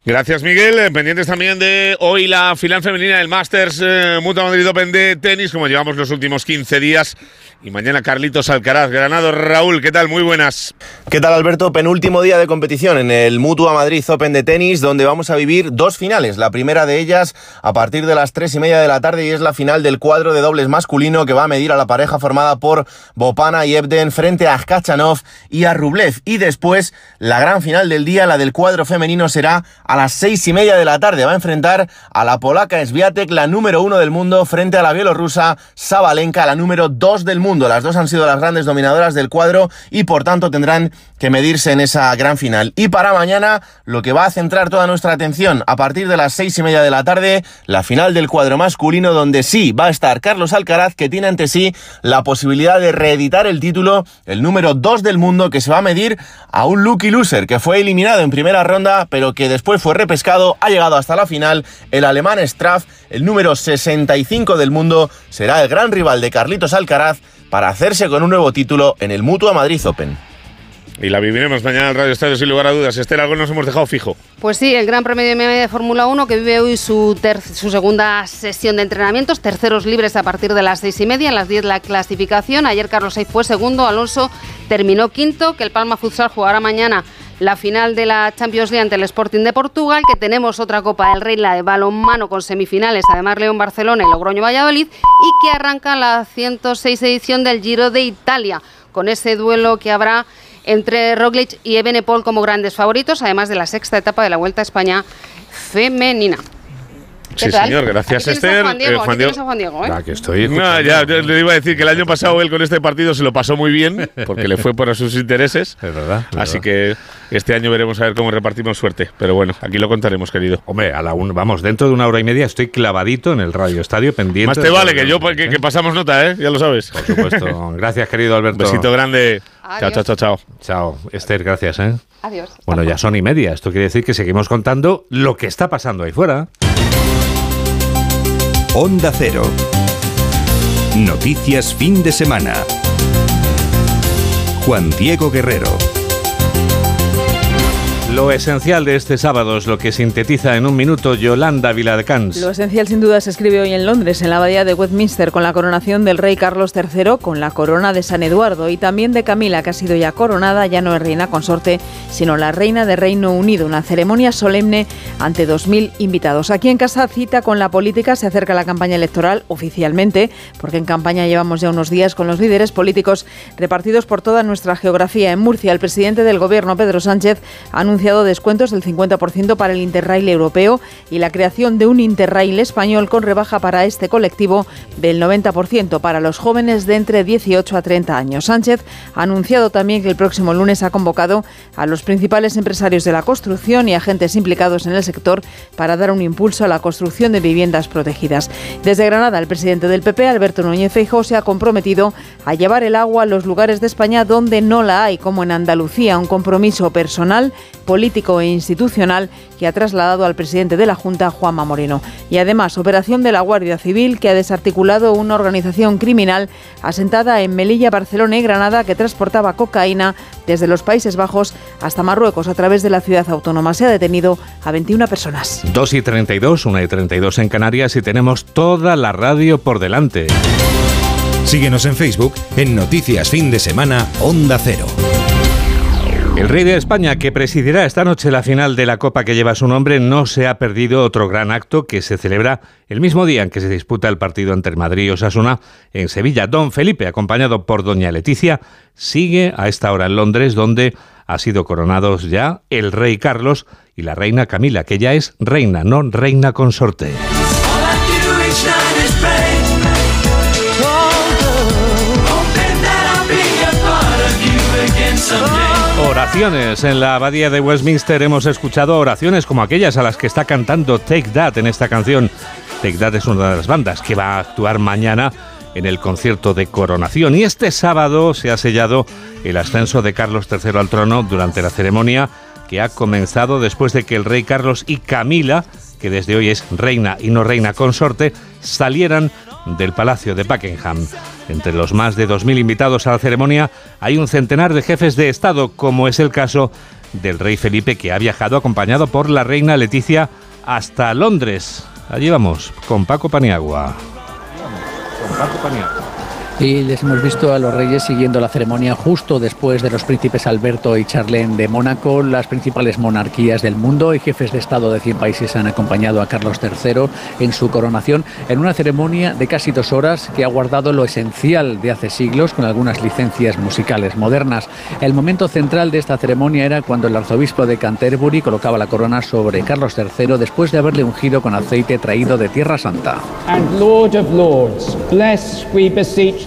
Gracias, Miguel. Eh, pendientes también de hoy la final femenina del Masters eh, Madrid Open de tenis, como llevamos los últimos 15 días y mañana Carlitos Alcaraz, Granado. Raúl, ¿qué tal? Muy buenas. ¿Qué tal, Alberto? Penúltimo día de competición en el Mutua Madrid Open de tenis, donde vamos a vivir dos finales. La primera de ellas a partir de las tres y media de la tarde y es la final del cuadro de dobles masculino que va a medir a la pareja formada por Bopana y Ebden frente a Kachanov y a Rublev. Y después, la gran final del día, la del cuadro femenino, será a a las seis y media de la tarde. Va a enfrentar a la polaca Sviatek, la número uno del mundo, frente a la bielorrusa Sabalenka, la número dos del mundo. Las dos han sido las grandes dominadoras del cuadro y por tanto tendrán que medirse en esa gran final. Y para mañana, lo que va a centrar toda nuestra atención a partir de las seis y media de la tarde, la final del cuadro masculino, donde sí va a estar Carlos Alcaraz, que tiene ante sí la posibilidad de reeditar el título, el número dos del mundo, que se va a medir a un lucky loser, que fue eliminado en primera ronda, pero que después fue repescado, ha llegado hasta la final. El alemán Straff, el número 65 del mundo, será el gran rival de Carlitos Alcaraz para hacerse con un nuevo título en el Mutua Madrid Open. Y la viviremos mañana en el Radio Estadio sin lugar a dudas. Esther, algo nos hemos dejado fijo. Pues sí, el Gran Premio de Miami de Fórmula 1 que vive hoy su, su segunda sesión de entrenamientos, terceros libres a partir de las seis y media, en las 10 la clasificación. Ayer Carlos Sainz fue segundo, Alonso terminó quinto, que el Palma Futsal jugará mañana la final de la Champions League ante el Sporting de Portugal, que tenemos otra Copa del Rey, la de balonmano con semifinales, además León Barcelona y Logroño Valladolid, y que arranca la 106 edición del Giro de Italia, con ese duelo que habrá entre Roglic y Ebenepol como grandes favoritos, además de la sexta etapa de la Vuelta a España femenina. Sí, señor, gracias Esther. Juan Diego, Juan Diego. Juan Diego ¿eh? Aquí estoy. No, ya le iba a decir que el año pasado él con este partido se lo pasó muy bien, porque le fue por sus intereses. Es verdad. Así que este año veremos a ver cómo repartimos suerte. Pero bueno, aquí lo contaremos, querido. Hombre, a la un, vamos, dentro de una hora y media estoy clavadito en el Radio Estadio pendiente. Más te vale que yo, que, que, pasamos nota, ¿eh? Ya lo sabes. Por supuesto. gracias, querido Alberto. Besito grande. Adiós. Chao, chao, chao, chao. Chao, Esther, gracias, ¿eh? Adiós. Bueno, ya son y media. Esto quiere decir que seguimos contando lo que está pasando ahí fuera. Onda Cero. Noticias fin de semana. Juan Diego Guerrero. Lo esencial de este sábado es lo que sintetiza en un minuto Yolanda Viladecans. Lo esencial sin duda se escribe hoy en Londres, en la abadía de Westminster, con la coronación del rey Carlos III, con la corona de San Eduardo y también de Camila, que ha sido ya coronada, ya no es reina consorte, sino la reina de Reino Unido. Una ceremonia solemne ante 2.000 invitados. Aquí en casa cita con la política, se acerca la campaña electoral oficialmente, porque en campaña llevamos ya unos días con los líderes políticos repartidos por toda nuestra geografía. En Murcia, el presidente del gobierno, Pedro Sánchez, anuncia descuentos del 50% para el Interrail europeo y la creación de un Interrail español con rebaja para este colectivo del 90% para los jóvenes de entre 18 a 30 años. Sánchez ha anunciado también que el próximo lunes ha convocado a los principales empresarios de la construcción y agentes implicados en el sector para dar un impulso a la construcción de viviendas protegidas. Desde Granada, el presidente del PP, Alberto Núñez Feijóo, se ha comprometido a llevar el agua a los lugares de España donde no la hay, como en Andalucía, un compromiso personal político e institucional que ha trasladado al presidente de la Junta, Juanma Moreno. Y además, operación de la Guardia Civil que ha desarticulado una organización criminal asentada en Melilla, Barcelona y Granada que transportaba cocaína desde los Países Bajos hasta Marruecos a través de la ciudad autónoma. Se ha detenido a 21 personas. 2 y 32, 1 y 32 en Canarias y tenemos toda la radio por delante. Síguenos en Facebook en Noticias Fin de Semana Onda Cero. El rey de España, que presidirá esta noche la final de la Copa que lleva su nombre, no se ha perdido otro gran acto que se celebra el mismo día en que se disputa el partido entre Madrid y Osasuna en Sevilla. Don Felipe, acompañado por doña Leticia, sigue a esta hora en Londres, donde ha sido coronados ya el rey Carlos y la reina Camila, que ya es reina, no reina consorte. Oraciones. En la abadía de Westminster hemos escuchado oraciones como aquellas a las que está cantando Take That en esta canción. Take That es una de las bandas que va a actuar mañana en el concierto de coronación. Y este sábado se ha sellado el ascenso de Carlos III al trono durante la ceremonia que ha comenzado después de que el rey Carlos y Camila, que desde hoy es reina y no reina consorte, salieran del Palacio de Buckingham. Entre los más de 2.000 invitados a la ceremonia hay un centenar de jefes de Estado, como es el caso del rey Felipe, que ha viajado acompañado por la reina Leticia hasta Londres. Allí vamos, con Paco Paniagua. Con Paco Paniagua. Y les hemos visto a los reyes siguiendo la ceremonia justo después de los príncipes Alberto y Charlene de Mónaco. Las principales monarquías del mundo y jefes de Estado de 100 países han acompañado a Carlos III en su coronación en una ceremonia de casi dos horas que ha guardado lo esencial de hace siglos con algunas licencias musicales modernas. El momento central de esta ceremonia era cuando el arzobispo de Canterbury colocaba la corona sobre Carlos III después de haberle ungido con aceite traído de Tierra Santa.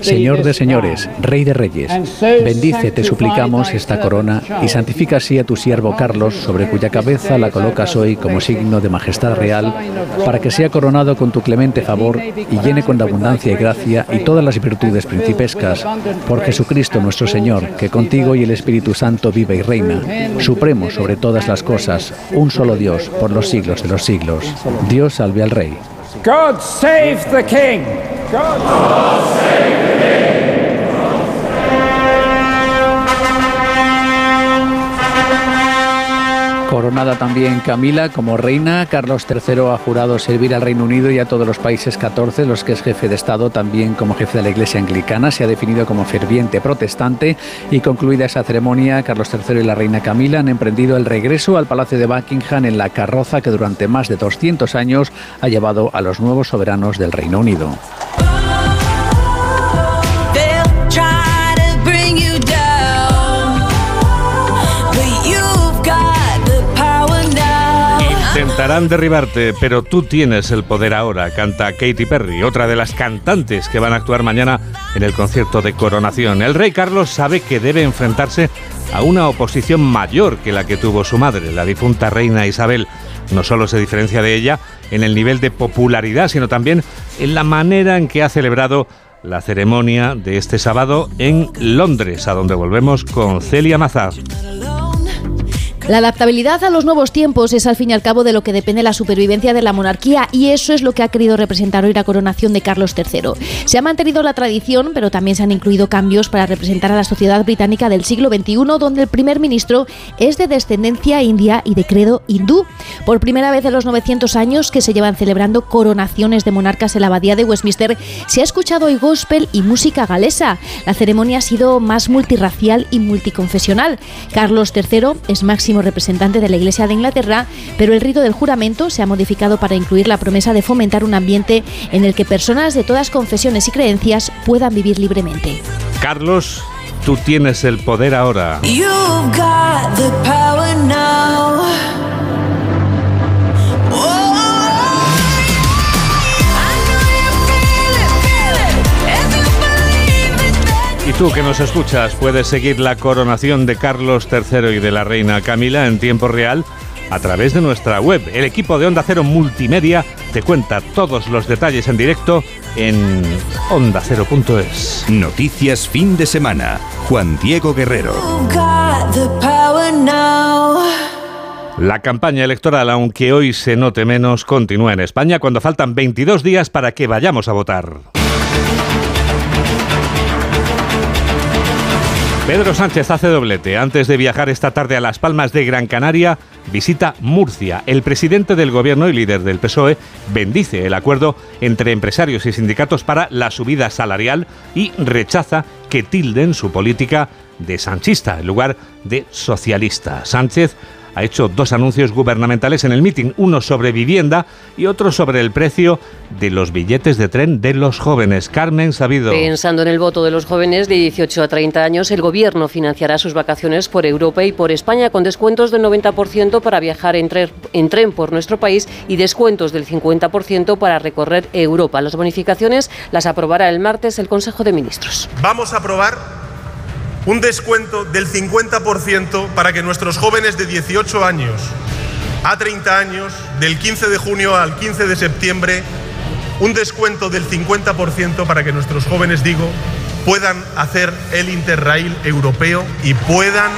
Señor de señores, Rey de reyes, bendice, te suplicamos, esta corona y santifica así a tu siervo Carlos, sobre cuya cabeza la colocas hoy como signo de majestad real, para que sea coronado con tu clemente favor y llene con abundancia y gracia y todas las virtudes principescas, por Jesucristo nuestro Señor, que contigo y el Espíritu Santo vive y reina, supremo sobre todas las cosas, un solo Dios, por los siglos de los siglos. Dios salve al Rey. God save the King. God save También Camila como reina, Carlos III ha jurado servir al Reino Unido y a todos los países 14, los que es jefe de Estado, también como jefe de la Iglesia Anglicana. Se ha definido como ferviente protestante y concluida esa ceremonia, Carlos III y la reina Camila han emprendido el regreso al Palacio de Buckingham en la carroza que durante más de 200 años ha llevado a los nuevos soberanos del Reino Unido. Intentarán derribarte, pero tú tienes el poder ahora, canta Katy Perry, otra de las cantantes que van a actuar mañana en el concierto de coronación. El rey Carlos sabe que debe enfrentarse a una oposición mayor que la que tuvo su madre, la difunta reina Isabel. No solo se diferencia de ella en el nivel de popularidad, sino también en la manera en que ha celebrado la ceremonia de este sábado en Londres, a donde volvemos con Celia Mazar. La adaptabilidad a los nuevos tiempos es al fin y al cabo de lo que depende la supervivencia de la monarquía y eso es lo que ha querido representar hoy la coronación de Carlos III. Se ha mantenido la tradición, pero también se han incluido cambios para representar a la sociedad británica del siglo XXI, donde el primer ministro es de descendencia india y de credo hindú. Por primera vez en los 900 años que se llevan celebrando coronaciones de monarcas en la abadía de Westminster, se ha escuchado hoy gospel y música galesa. La ceremonia ha sido más multirracial y multiconfesional. Carlos III es máximo representante de la Iglesia de Inglaterra, pero el rito del juramento se ha modificado para incluir la promesa de fomentar un ambiente en el que personas de todas confesiones y creencias puedan vivir libremente. Carlos, tú tienes el poder ahora. Tú que nos escuchas puedes seguir la coronación de Carlos III y de la reina Camila en tiempo real a través de nuestra web. El equipo de Onda Cero Multimedia te cuenta todos los detalles en directo en ondacero.es. Noticias fin de semana. Juan Diego Guerrero. La campaña electoral, aunque hoy se note menos, continúa en España cuando faltan 22 días para que vayamos a votar. Pedro Sánchez hace doblete. Antes de viajar esta tarde a Las Palmas de Gran Canaria, visita Murcia. El presidente del gobierno y líder del PSOE bendice el acuerdo entre empresarios y sindicatos para la subida salarial y rechaza que tilden su política de sanchista en lugar de socialista. Sánchez ha hecho dos anuncios gubernamentales en el mitin, uno sobre vivienda y otro sobre el precio de los billetes de tren de los jóvenes. Carmen Sabido. Pensando en el voto de los jóvenes de 18 a 30 años, el gobierno financiará sus vacaciones por Europa y por España con descuentos del 90% para viajar en, en tren por nuestro país y descuentos del 50% para recorrer Europa. Las bonificaciones las aprobará el martes el Consejo de Ministros. Vamos a aprobar un descuento del 50% para que nuestros jóvenes de 18 años a 30 años, del 15 de junio al 15 de septiembre, un descuento del 50% para que nuestros jóvenes, digo, puedan hacer el Interrail europeo y puedan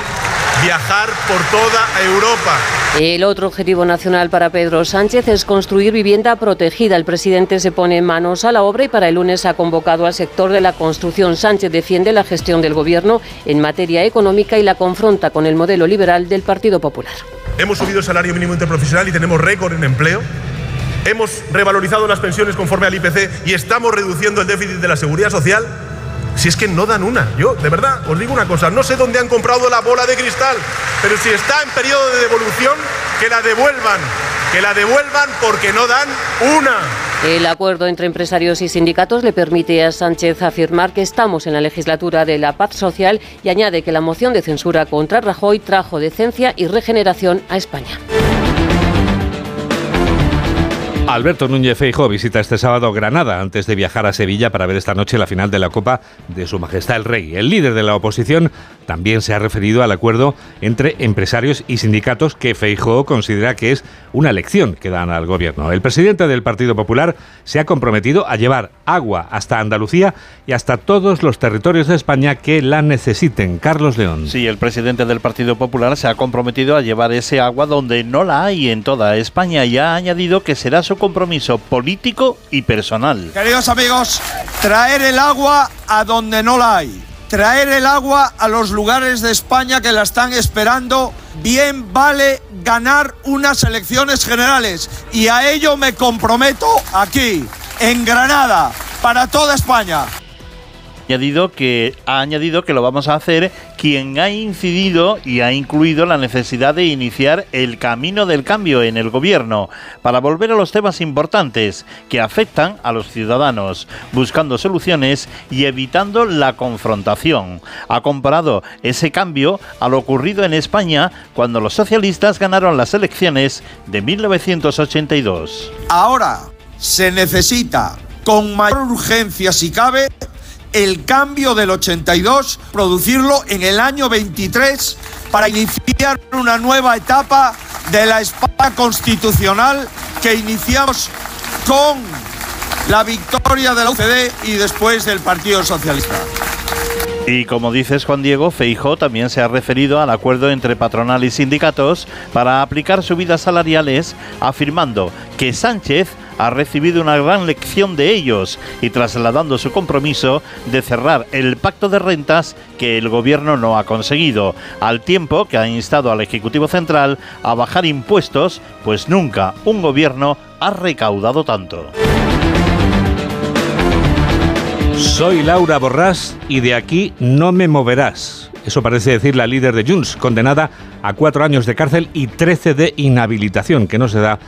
viajar por toda Europa. El otro objetivo nacional para Pedro Sánchez es construir vivienda protegida. El presidente se pone manos a la obra y para el lunes ha convocado al sector de la construcción. Sánchez defiende la gestión del gobierno en materia económica y la confronta con el modelo liberal del Partido Popular. Hemos subido el salario mínimo interprofesional y tenemos récord en empleo. Hemos revalorizado las pensiones conforme al IPC y estamos reduciendo el déficit de la seguridad social Si es que no dan una. Yo, de verdad, os digo una cosa, no sé dónde han comprado la bola de cristal, pero si está en periodo de devolución, que la devuelvan. Que la devuelvan porque no dan una. El acuerdo entre empresarios y sindicatos le permite a Sánchez afirmar que estamos en la legislatura de la paz social y añade que la moción de censura contra Rajoy trajo decencia y regeneración a España. Alberto Núñez Feijóo visita este sábado Granada antes de viajar a Sevilla para ver esta noche la final de la Copa de Su Majestad el Rey. El líder de la oposición también se ha referido al acuerdo entre empresarios y sindicatos que Feijóo considera que es una lección que dan al gobierno. El presidente del Partido Popular se ha comprometido a llevar agua hasta Andalucía y hasta todos los territorios de España que la necesiten. Carlos León. Sí, el presidente del Partido Popular se ha comprometido a llevar ese agua donde no la hay en toda España y ha añadido que será su compromiso político y personal. Queridos amigos, traer el agua a donde no la hay. Traer el agua a los lugares de España que la están esperando. Bien vale ganar unas elecciones generales. Y a ello me comprometo aquí, en Granada, para toda España añadido que ha añadido que lo vamos a hacer quien ha incidido y ha incluido la necesidad de iniciar el camino del cambio en el gobierno para volver a los temas importantes que afectan a los ciudadanos, buscando soluciones y evitando la confrontación. Ha comparado ese cambio a lo ocurrido en España cuando los socialistas ganaron las elecciones de 1982. Ahora se necesita con mayor urgencia si cabe el cambio del 82, producirlo en el año 23 para iniciar una nueva etapa de la espada constitucional que iniciamos con la victoria de la UCD y después del Partido Socialista. Y como dices Juan Diego, Feijó también se ha referido al acuerdo entre patronal y sindicatos para aplicar subidas salariales, afirmando que Sánchez ha recibido una gran lección de ellos y trasladando su compromiso de cerrar el pacto de rentas que el gobierno no ha conseguido, al tiempo que ha instado al Ejecutivo Central a bajar impuestos, pues nunca un gobierno ha recaudado tanto. Soy Laura Borrás y de aquí no me moverás. Eso parece decir la líder de Junts, condenada a cuatro años de cárcel y trece de inhabilitación, que no se da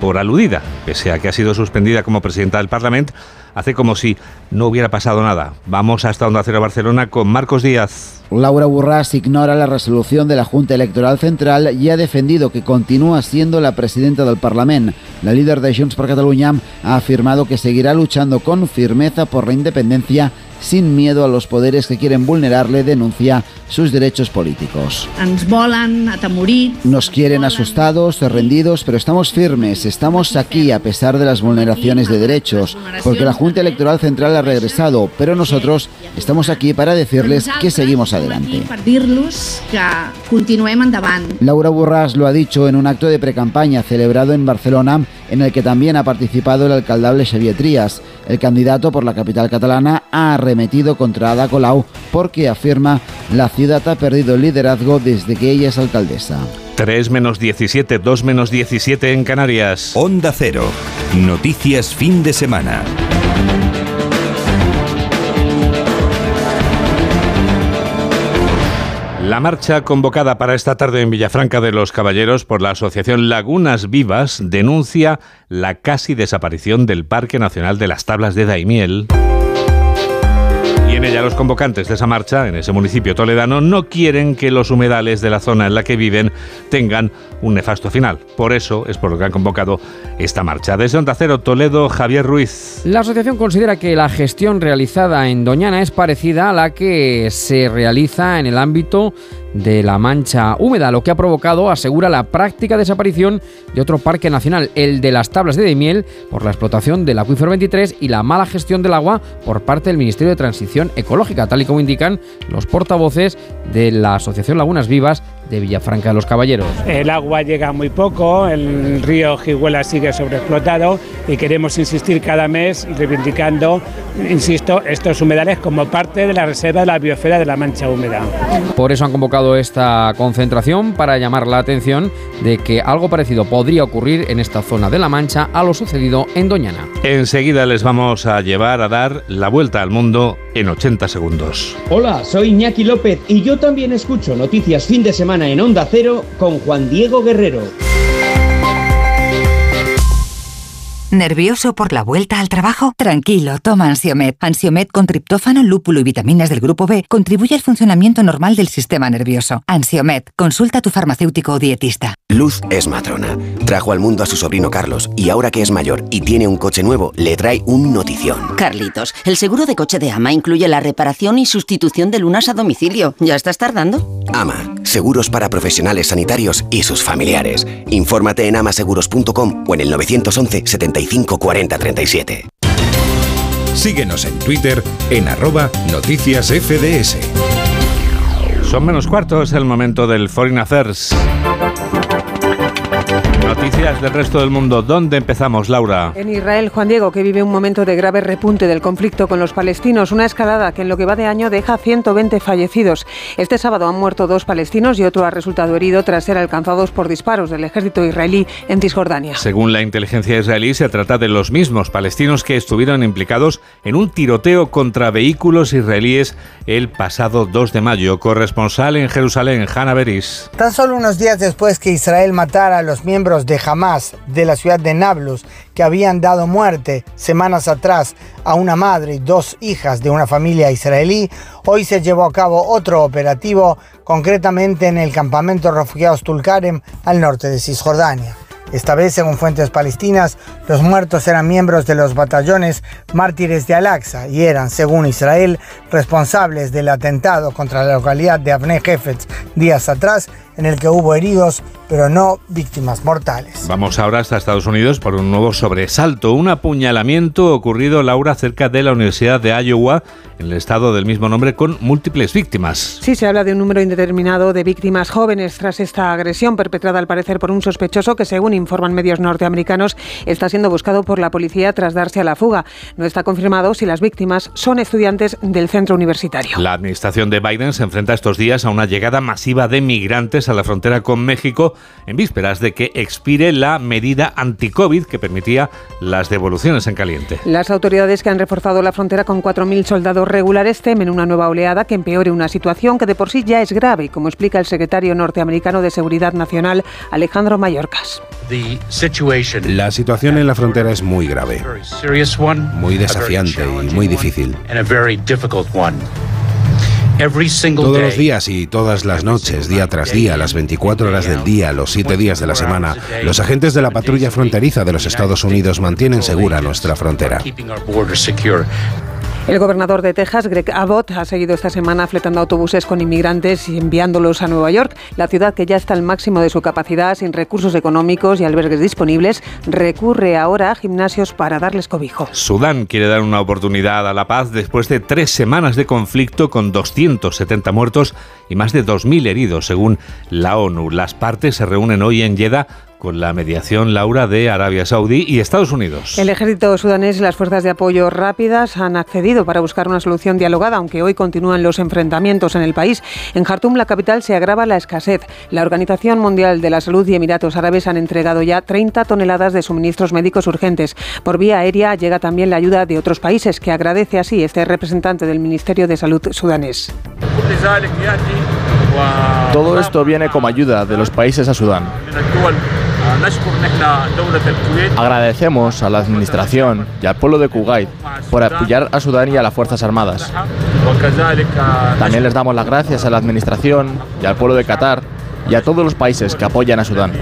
por aludida, pese a que ha sido suspendida como presidenta del Parlamento, hace como si no hubiera pasado nada. Vamos hasta Onda Cero Barcelona con Marcos Díaz. Laura Burras ignora la resolución de la Junta Electoral Central y ha defendido que continúa siendo la presidenta del Parlamento. La líder de Junts per Catalunya ha afirmado que seguirá luchando con firmeza por la independencia sin miedo a los poderes que quieren vulnerarle, denuncia sus derechos políticos. Nos quieren asustados, rendidos, pero estamos firmes, estamos aquí a pesar de las vulneraciones de derechos, porque la Junta Electoral Central ha regresado, pero nosotros estamos aquí para decirles que seguimos adelante. Laura Burras lo ha dicho en un acto de precampaña celebrado en Barcelona, en el que también ha participado el alcaldable Xavier Trías. El candidato por la capital catalana ha arremetido contra Ada Colau porque afirma la ciudad ha perdido el liderazgo desde que ella es alcaldesa. 3 menos 17, 2 menos 17 en Canarias. Onda Cero. Noticias fin de semana. La marcha convocada para esta tarde en Villafranca de los Caballeros por la Asociación Lagunas Vivas denuncia la casi desaparición del Parque Nacional de las Tablas de Daimiel. Y en ella los convocantes de esa marcha, en ese municipio toledano, no quieren que los humedales de la zona en la que viven tengan un nefasto final. Por eso es por lo que han convocado esta marcha. Desde Onda Cero, Toledo, Javier Ruiz. La asociación considera que la gestión realizada en Doñana es parecida a la que se realiza en el ámbito de la mancha húmeda, lo que ha provocado, asegura, la práctica desaparición de otro parque nacional, el de las tablas de Daimiel, por la explotación del acuífero 23 y la mala gestión del agua por parte del Ministerio de Transición Ecológica, tal y como indican los portavoces de la Asociación Lagunas Vivas de Villafranca de los Caballeros. El agua llega muy poco, el río Jiguela sigue sobreexplotado y queremos insistir cada mes reivindicando, insisto, estos humedales como parte de la reserva de la biosfera de la mancha húmeda. Por eso han convocado esta concentración para llamar la atención de que algo parecido podría ocurrir en esta zona de la Mancha a lo sucedido en Doñana. Enseguida les vamos a llevar a dar la vuelta al mundo en 80 segundos. Hola, soy Iñaki López y yo también escucho noticias fin de semana en Onda Cero con Juan Diego Guerrero. ¿Nervioso por la vuelta al trabajo? Tranquilo, toma Ansiomet. Ansiomet con triptófano, lúpulo y vitaminas del grupo B contribuye al funcionamiento normal del sistema nervioso. Ansiomet, consulta a tu farmacéutico o dietista. Luz es matrona. Trajo al mundo a su sobrino Carlos y ahora que es mayor y tiene un coche nuevo, le trae un notición. Carlitos, el seguro de coche de Ama incluye la reparación y sustitución de lunas a domicilio. ¿Ya estás tardando? Ama, seguros para profesionales sanitarios y sus familiares. Infórmate en amaseguros.com o en el 911 75 40 37. Síguenos en Twitter en arroba noticias FDS. Son menos cuartos el momento del Foreign Affairs. Noticias del resto del mundo. ¿Dónde empezamos, Laura? En Israel, Juan Diego, que vive un momento de grave repunte del conflicto con los palestinos, una escalada que en lo que va de año deja 120 fallecidos. Este sábado han muerto dos palestinos y otro ha resultado herido tras ser alcanzados por disparos del ejército israelí en Cisjordania. Según la inteligencia israelí, se trata de los mismos palestinos que estuvieron implicados en un tiroteo contra vehículos israelíes el pasado 2 de mayo. Corresponsal en Jerusalén, Hanna Beris. Tan solo unos días después que Israel matara a los miembros de Hamas de la ciudad de Nablus que habían dado muerte semanas atrás a una madre y dos hijas de una familia israelí, hoy se llevó a cabo otro operativo, concretamente en el campamento refugiados Tulkarem al norte de Cisjordania. Esta vez, según fuentes palestinas, los muertos eran miembros de los batallones mártires de Al-Aqsa y eran, según Israel, responsables del atentado contra la localidad de Avnei Hefetz días atrás, en el que hubo heridos, pero no víctimas mortales. Vamos ahora hasta Estados Unidos por un nuevo sobresalto, un apuñalamiento ocurrido, Laura, cerca de la Universidad de Iowa, en el estado del mismo nombre, con múltiples víctimas. Sí, se habla de un número indeterminado de víctimas jóvenes tras esta agresión perpetrada al parecer por un sospechoso que, según informan medios norteamericanos, está siendo buscado por la policía tras darse a la fuga. No está confirmado si las víctimas son estudiantes del centro universitario. La administración de Biden se enfrenta estos días a una llegada masiva de migrantes a la frontera con México en vísperas de que expire la medida anti-COVID que permitía las devoluciones en caliente. Las autoridades que han reforzado la frontera con 4.000 soldados regulares temen una nueva oleada que empeore una situación que de por sí ya es grave, como explica el secretario norteamericano de Seguridad Nacional, Alejandro Mayorkas. La situación en la frontera es muy grave, muy desafiante y muy difícil. Todos los días y todas las noches, día tras día, las 24 horas del día, los 7 días de la semana, los agentes de la patrulla fronteriza de los Estados Unidos mantienen segura nuestra frontera. El gobernador de Texas, Greg Abbott, ha seguido esta semana fletando autobuses con inmigrantes y enviándolos a Nueva York. La ciudad, que ya está al máximo de su capacidad, sin recursos económicos y albergues disponibles, recurre ahora a gimnasios para darles cobijo. Sudán quiere dar una oportunidad a la paz después de tres semanas de conflicto con 270 muertos y más de 2.000 heridos, según la ONU. Las partes se reúnen hoy en Jeddah con la mediación, Laura, de Arabia Saudí y Estados Unidos. El ejército sudanés y las fuerzas de apoyo rápidas han accedido para buscar una solución dialogada, aunque hoy continúan los enfrentamientos en el país. En Jartum, la capital, se agrava la escasez. La Organización Mundial de la Salud y Emiratos Árabes han entregado ya 30 toneladas de suministros médicos urgentes. Por vía aérea llega también la ayuda de otros países, que agradece así este representante del Ministerio de Salud sudanés. Todo esto viene como ayuda de los países a Sudán. Agradecemos a la Administración y al pueblo de Kuwait por apoyar a Sudán y a las Fuerzas Armadas. También les damos las gracias a la Administración y al pueblo de Qatar y a todos los países que apoyan a Sudán.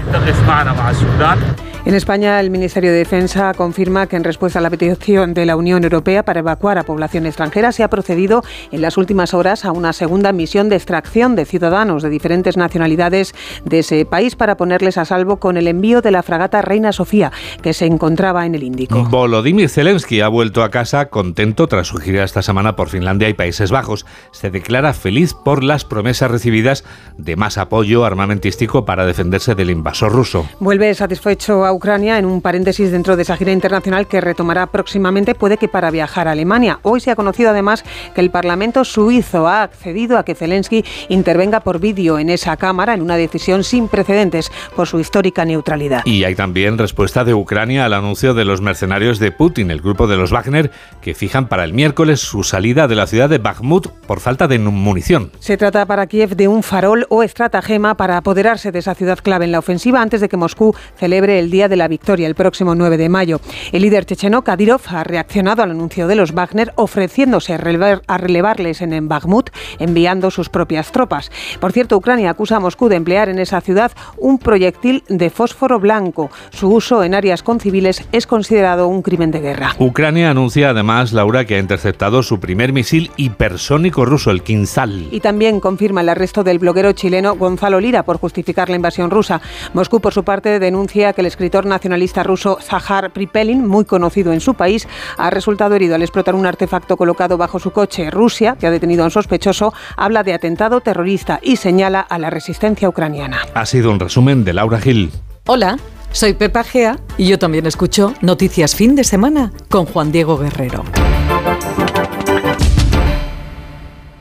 En España, el Ministerio de Defensa confirma que en respuesta a la petición de la Unión Europea para evacuar a población extranjera se ha procedido en las últimas horas a una segunda misión de extracción de ciudadanos de diferentes nacionalidades de ese país para ponerles a salvo con el envío de la fragata Reina Sofía, que se encontraba en el Índico. Volodymyr Zelensky ha vuelto a casa contento tras su gira esta semana por Finlandia y Países Bajos. Se declara feliz por las promesas recibidas de más apoyo armamentístico para defenderse del invasor ruso. Vuelve satisfecho a Ucrania en un paréntesis dentro de esa gira internacional que retomará próximamente, puede que para viajar a Alemania. Hoy se ha conocido además que el Parlamento suizo ha accedido a que Zelensky intervenga por vídeo en esa Cámara en una decisión sin precedentes por su histórica neutralidad. Y hay también respuesta de Ucrania al anuncio de los mercenarios de Putin, el grupo de los Wagner, que fijan para el miércoles su salida de la ciudad de Bakhmut por falta de munición. Se trata para Kiev de un farol o estratagema para apoderarse de esa ciudad clave en la ofensiva antes de que Moscú celebre el Día de la Victoria el próximo 9 de mayo. El líder checheno Kadyrov ha reaccionado al anuncio de los Wagner ofreciéndose a, relevarles en Bakhmut enviando sus propias tropas. Por cierto, Ucrania acusa a Moscú de emplear en esa ciudad un proyectil de fósforo blanco. Su uso en áreas con civiles es considerado un crimen de guerra. Ucrania anuncia además, Laura, que ha interceptado su primer misil hipersónico ruso, el Kinsal. Y también confirma el arresto del bloguero chileno Gonzalo Lira por justificar la invasión rusa. Moscú, por su parte, denuncia que el escritor nacionalista ruso Zahar Pripelin, muy conocido en su país, ha resultado herido al explotar un artefacto colocado bajo su coche. Rusia, que ha detenido a un sospechoso, habla de atentado terrorista y señala a la resistencia ucraniana. Ha sido un resumen de Laura Gil. Hola. Soy Pepa Gea y yo también escucho Noticias Fin de Semana con Juan Diego Guerrero.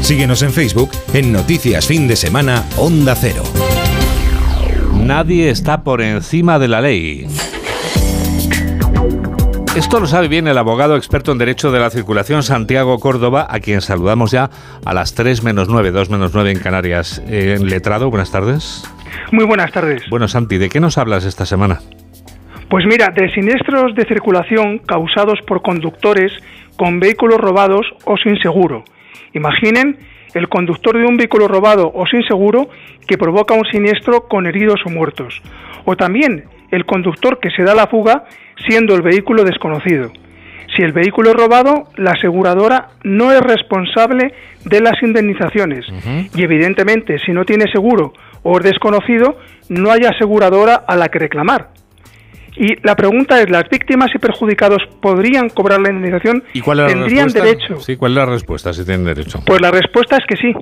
Síguenos en Facebook en Noticias Fin de Semana Onda Cero. Nadie está por encima de la ley. Esto lo sabe bien el abogado experto en Derecho de la Circulación, Santiago Córdoba, a quien saludamos ya a las 3 menos 9, 2 menos 9 en Canarias. Eh, en letrado, buenas tardes. Muy buenas tardes. Bueno, Santi, ¿de qué nos hablas esta semana? Pues mira, de siniestros de circulación causados por conductores con vehículos robados o sin seguro Imaginen el conductor de un vehículo robado o sin seguro que provoca un siniestro con heridos o muertos. O también el conductor que se da la fuga siendo el vehículo desconocido. Si el vehículo es robado, la aseguradora no es responsable de las indemnizaciones. Y evidentemente, si no tiene seguro o es desconocido, no hay aseguradora a la que reclamar. Y la pregunta es, ¿las víctimas y perjudicados podrían cobrar la indemnización? ¿Y cuál ¿Tendrían derecho? Sí, ¿cuál es la respuesta si tienen derecho? Pues la respuesta es que sí.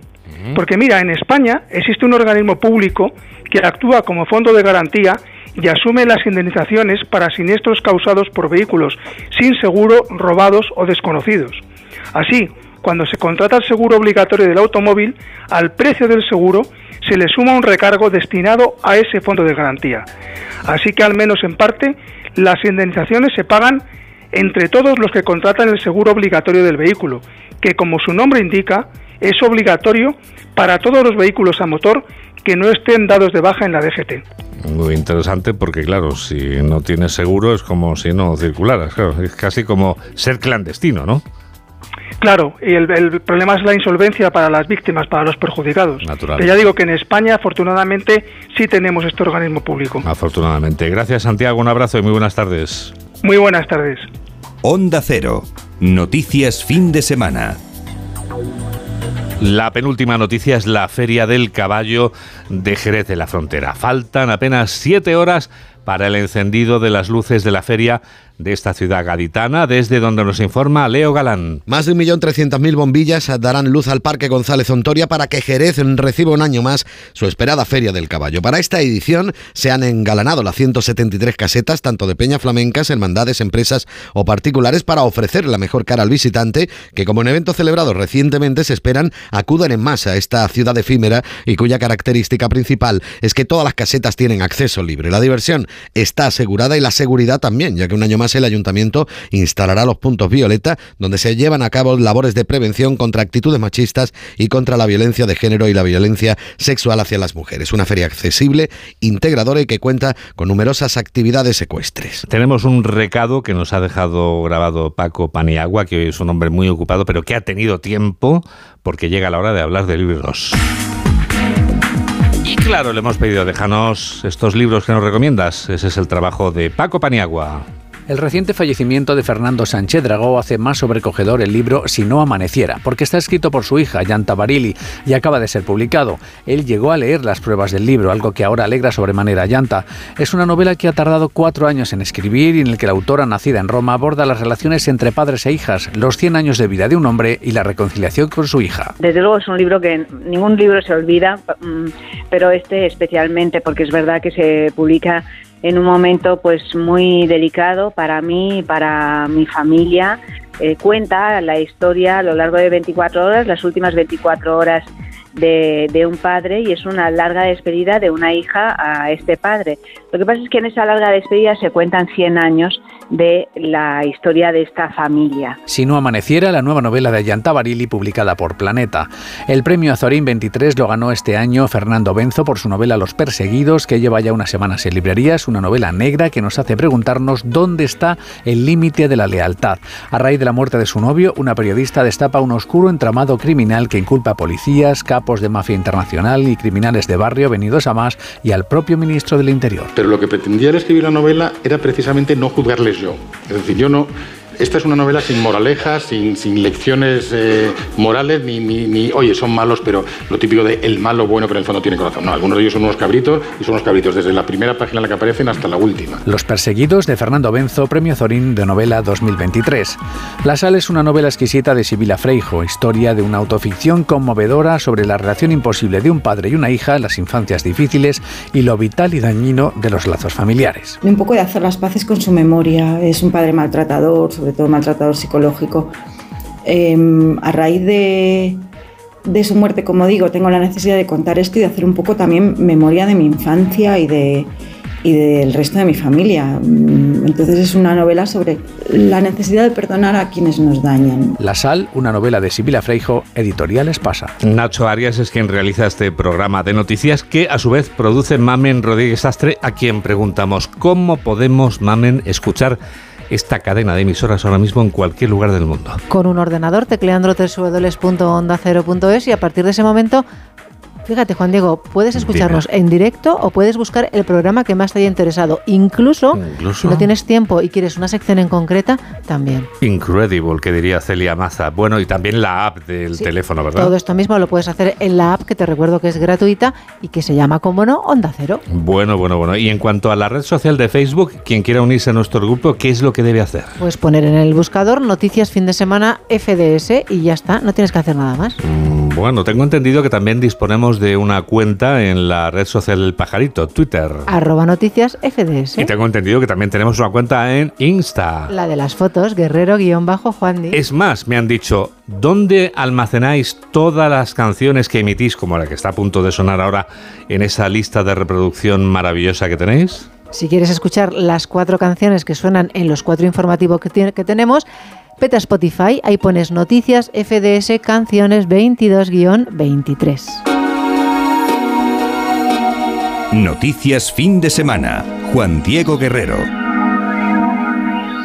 Porque mira, en España existe un organismo público que actúa como fondo de garantía y asume las indemnizaciones para siniestros causados por vehículos sin seguro, robados o desconocidos. Así, cuando se contrata el seguro obligatorio del automóvil, al precio del seguro se le suma un recargo destinado a ese fondo de garantía. Así que al menos en parte las indemnizaciones se pagan entre todos los que contratan el seguro obligatorio del vehículo, que como su nombre indica, es obligatorio para todos los vehículos a motor que no estén dados de baja en la DGT. Muy interesante porque claro, si no tienes seguro es como si no circularas, es casi como ser clandestino, ¿no? Claro, y el, problema es la insolvencia para las víctimas, para los perjudicados. Natural. Que ya digo que en España, afortunadamente, sí tenemos este organismo público. Afortunadamente. Gracias, Santiago. Un abrazo y muy buenas tardes. Muy buenas tardes. Onda Cero. Noticias fin de semana. La penúltima noticia es la Feria del Caballo de Jerez de la Frontera. Faltan apenas siete horas para el encendido de las luces de la feria de esta ciudad gaditana, desde donde nos informa Leo Galán. Más de 1.300.000 bombillas darán luz al Parque González Ontoria para que Jerez reciba un año más su esperada Feria del Caballo. Para esta edición se han engalanado las 173 casetas, tanto de peña flamencas, hermandades, empresas o particulares, para ofrecer la mejor cara al visitante, que como en eventos celebrados recientemente se esperan acudan en masa a esta ciudad efímera y cuya característica principal es que todas las casetas tienen acceso libre. La diversión está asegurada y la seguridad también, ya que un año más el ayuntamiento instalará los puntos violeta donde se llevan a cabo labores de prevención contra actitudes machistas y contra la violencia de género y la violencia sexual hacia las mujeres. Una feria accesible, integradora y que cuenta con numerosas actividades ecuestres. Tenemos un recado que nos ha dejado grabado Paco Paniagua, que es un hombre muy ocupado, pero que ha tenido tiempo porque llega la hora de hablar de libros. Y claro, le hemos pedido, déjanos estos libros que nos recomiendas. Ese es el trabajo de Paco Paniagua. El reciente fallecimiento de Fernando Sánchez Dragó hace más sobrecogedor el libro Si no amaneciera, porque está escrito por su hija, Yanta Barili, y acaba de ser publicado. Él llegó a leer las pruebas del libro, algo que ahora alegra sobremanera a Yanta. Es una novela que ha tardado cuatro años en escribir y en el que la autora, nacida en Roma, aborda las relaciones entre padres e hijas, los 100 años de vida de un hombre y la reconciliación con su hija. Desde luego es un libro que ningún libro se olvida, mm, pero este especialmente porque es verdad que se publica en un momento pues muy delicado para mí y para mi familia. Eh, cuenta la historia a lo largo de 24 horas, las últimas 24 horas de, de, un padre y es una larga despedida de una hija a este padre. Lo que pasa es que en esa larga despedida se cuentan 100 años de la historia de esta familia. Si no amaneciera, la nueva novela de Ayanta Barili publicada por Planeta. El premio Azorín 23 lo ganó este año Fernando Benzo por su novela Los Perseguidos, que lleva ya unas semanas en librerías, una novela negra que nos hace preguntarnos dónde está el límite de la lealtad. A raíz de la muerte de su novio, una periodista destapa un oscuro entramado criminal que inculpa a policías, capos de mafia internacional y criminales de barrio venidos a más y al propio ministro del Interior. Pero lo que pretendía al escribir la novela era precisamente no juzgarles Es decir, yo no, esta es una novela sin moralejas, sin, sin lecciones eh, morales, ni, ni, ni, oye, son malos, pero lo típico de el malo bueno, pero en el fondo tiene corazón. No, algunos de ellos son unos cabritos y son unos cabritos desde la primera página en la que aparecen hasta la última. Los perseguidos de Fernando Benzo, Premio Zorín de Novela 2023. La Sal es una novela exquisita de Sibila Freijo, historia de una autoficción conmovedora sobre la relación imposible de un padre y una hija, las infancias difíciles y lo vital y dañino de los lazos familiares. Un poco de hacer las paces con su memoria. Es un padre maltratador, sobre todo maltratador psicológico. Eh, a raíz de, de, su muerte, como digo, tengo la necesidad de contar esto y de hacer un poco también memoria de mi infancia y, de, y del resto de mi familia. Entonces es una novela sobre la necesidad de perdonar a quienes nos dañan. La Sal, una novela de Sibila Freijo, Editoriales Pasa. Nacho Arias es quien realiza este programa de noticias que a su vez produce Mamen Rodríguez Astre, a quien preguntamos cómo podemos, Mamen, escuchar esta cadena de emisoras ahora mismo en cualquier lugar del mundo. Con un ordenador tecleando www.ondacero.es y a partir de ese momento Fíjate, Juan Diego, puedes escucharnos Dime. en directo o puedes buscar el programa que más te haya interesado. Incluso, Incluso, si no tienes tiempo y quieres una sección en concreta, también. Incredible, que diría Celia Maza. Bueno, y también la app del sí, teléfono, ¿verdad? Todo esto mismo lo puedes hacer en la app que te recuerdo que es gratuita y que se llama, como no, Onda Cero. Bueno, bueno, bueno. Y en cuanto a la red social de Facebook, quien quiera unirse a nuestro grupo, ¿qué es lo que debe hacer? Pues poner en el buscador Noticias Fin de Semana FDS y ya está, no tienes que hacer nada más. Mm, bueno, tengo entendido que también disponemos de una cuenta en la red social del pajarito, Twitter. Arroba noticias FDS. Y tengo entendido que también tenemos una cuenta en Insta. La de las fotos, guerrero-juan Es más, me han dicho, ¿dónde almacenáis todas las canciones que emitís, como la que está a punto de sonar ahora en esa lista de reproducción maravillosa que tenéis? Si quieres escuchar las cuatro canciones que suenan en los cuatro informativos que tenemos, vete a Spotify, ahí pones noticias FDS canciones 22-23. Noticias fin de semana. Juan Diego Guerrero.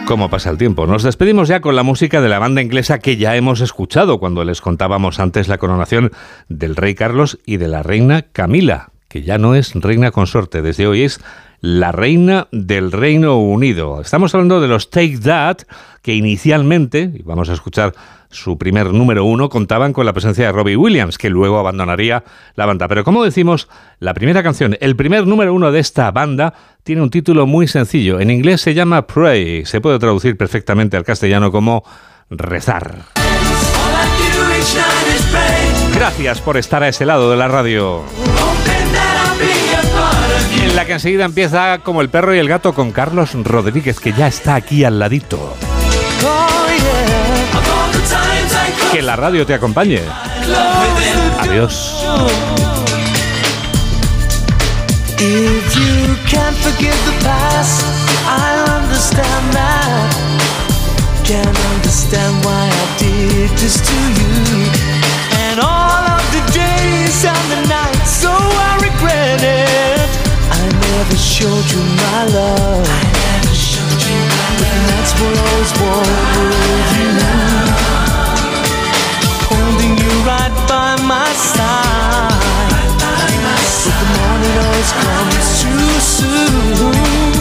¿Cómo pasa el tiempo? Nos despedimos ya con la música de la banda inglesa que ya hemos escuchado cuando les contábamos antes la coronación del rey Carlos y de la reina Camila, que ya no es reina consorte, desde hoy es la reina del Reino Unido. Estamos hablando de los Take That, que inicialmente, y vamos a escuchar su primer número uno, contaban con la presencia de Robbie Williams, que luego abandonaría la banda. Pero como decimos, la primera canción, el primer número uno de esta banda, tiene un título muy sencillo. En inglés se llama Pray, se puede traducir perfectamente al castellano como rezar. Gracias por estar a ese lado de la radio. En la que enseguida empieza como el perro y el gato con Carlos Rodríguez, que ya está aquí al ladito. Que la radio te acompañe. Adiós. If you can't forgive the past, I understand that. Can't understand why I did this to you. And all of the days and the nights, so I regret it. I never showed you my love. that's nights will always walk with. You Holding you right by my side. But the morning always comes too soon.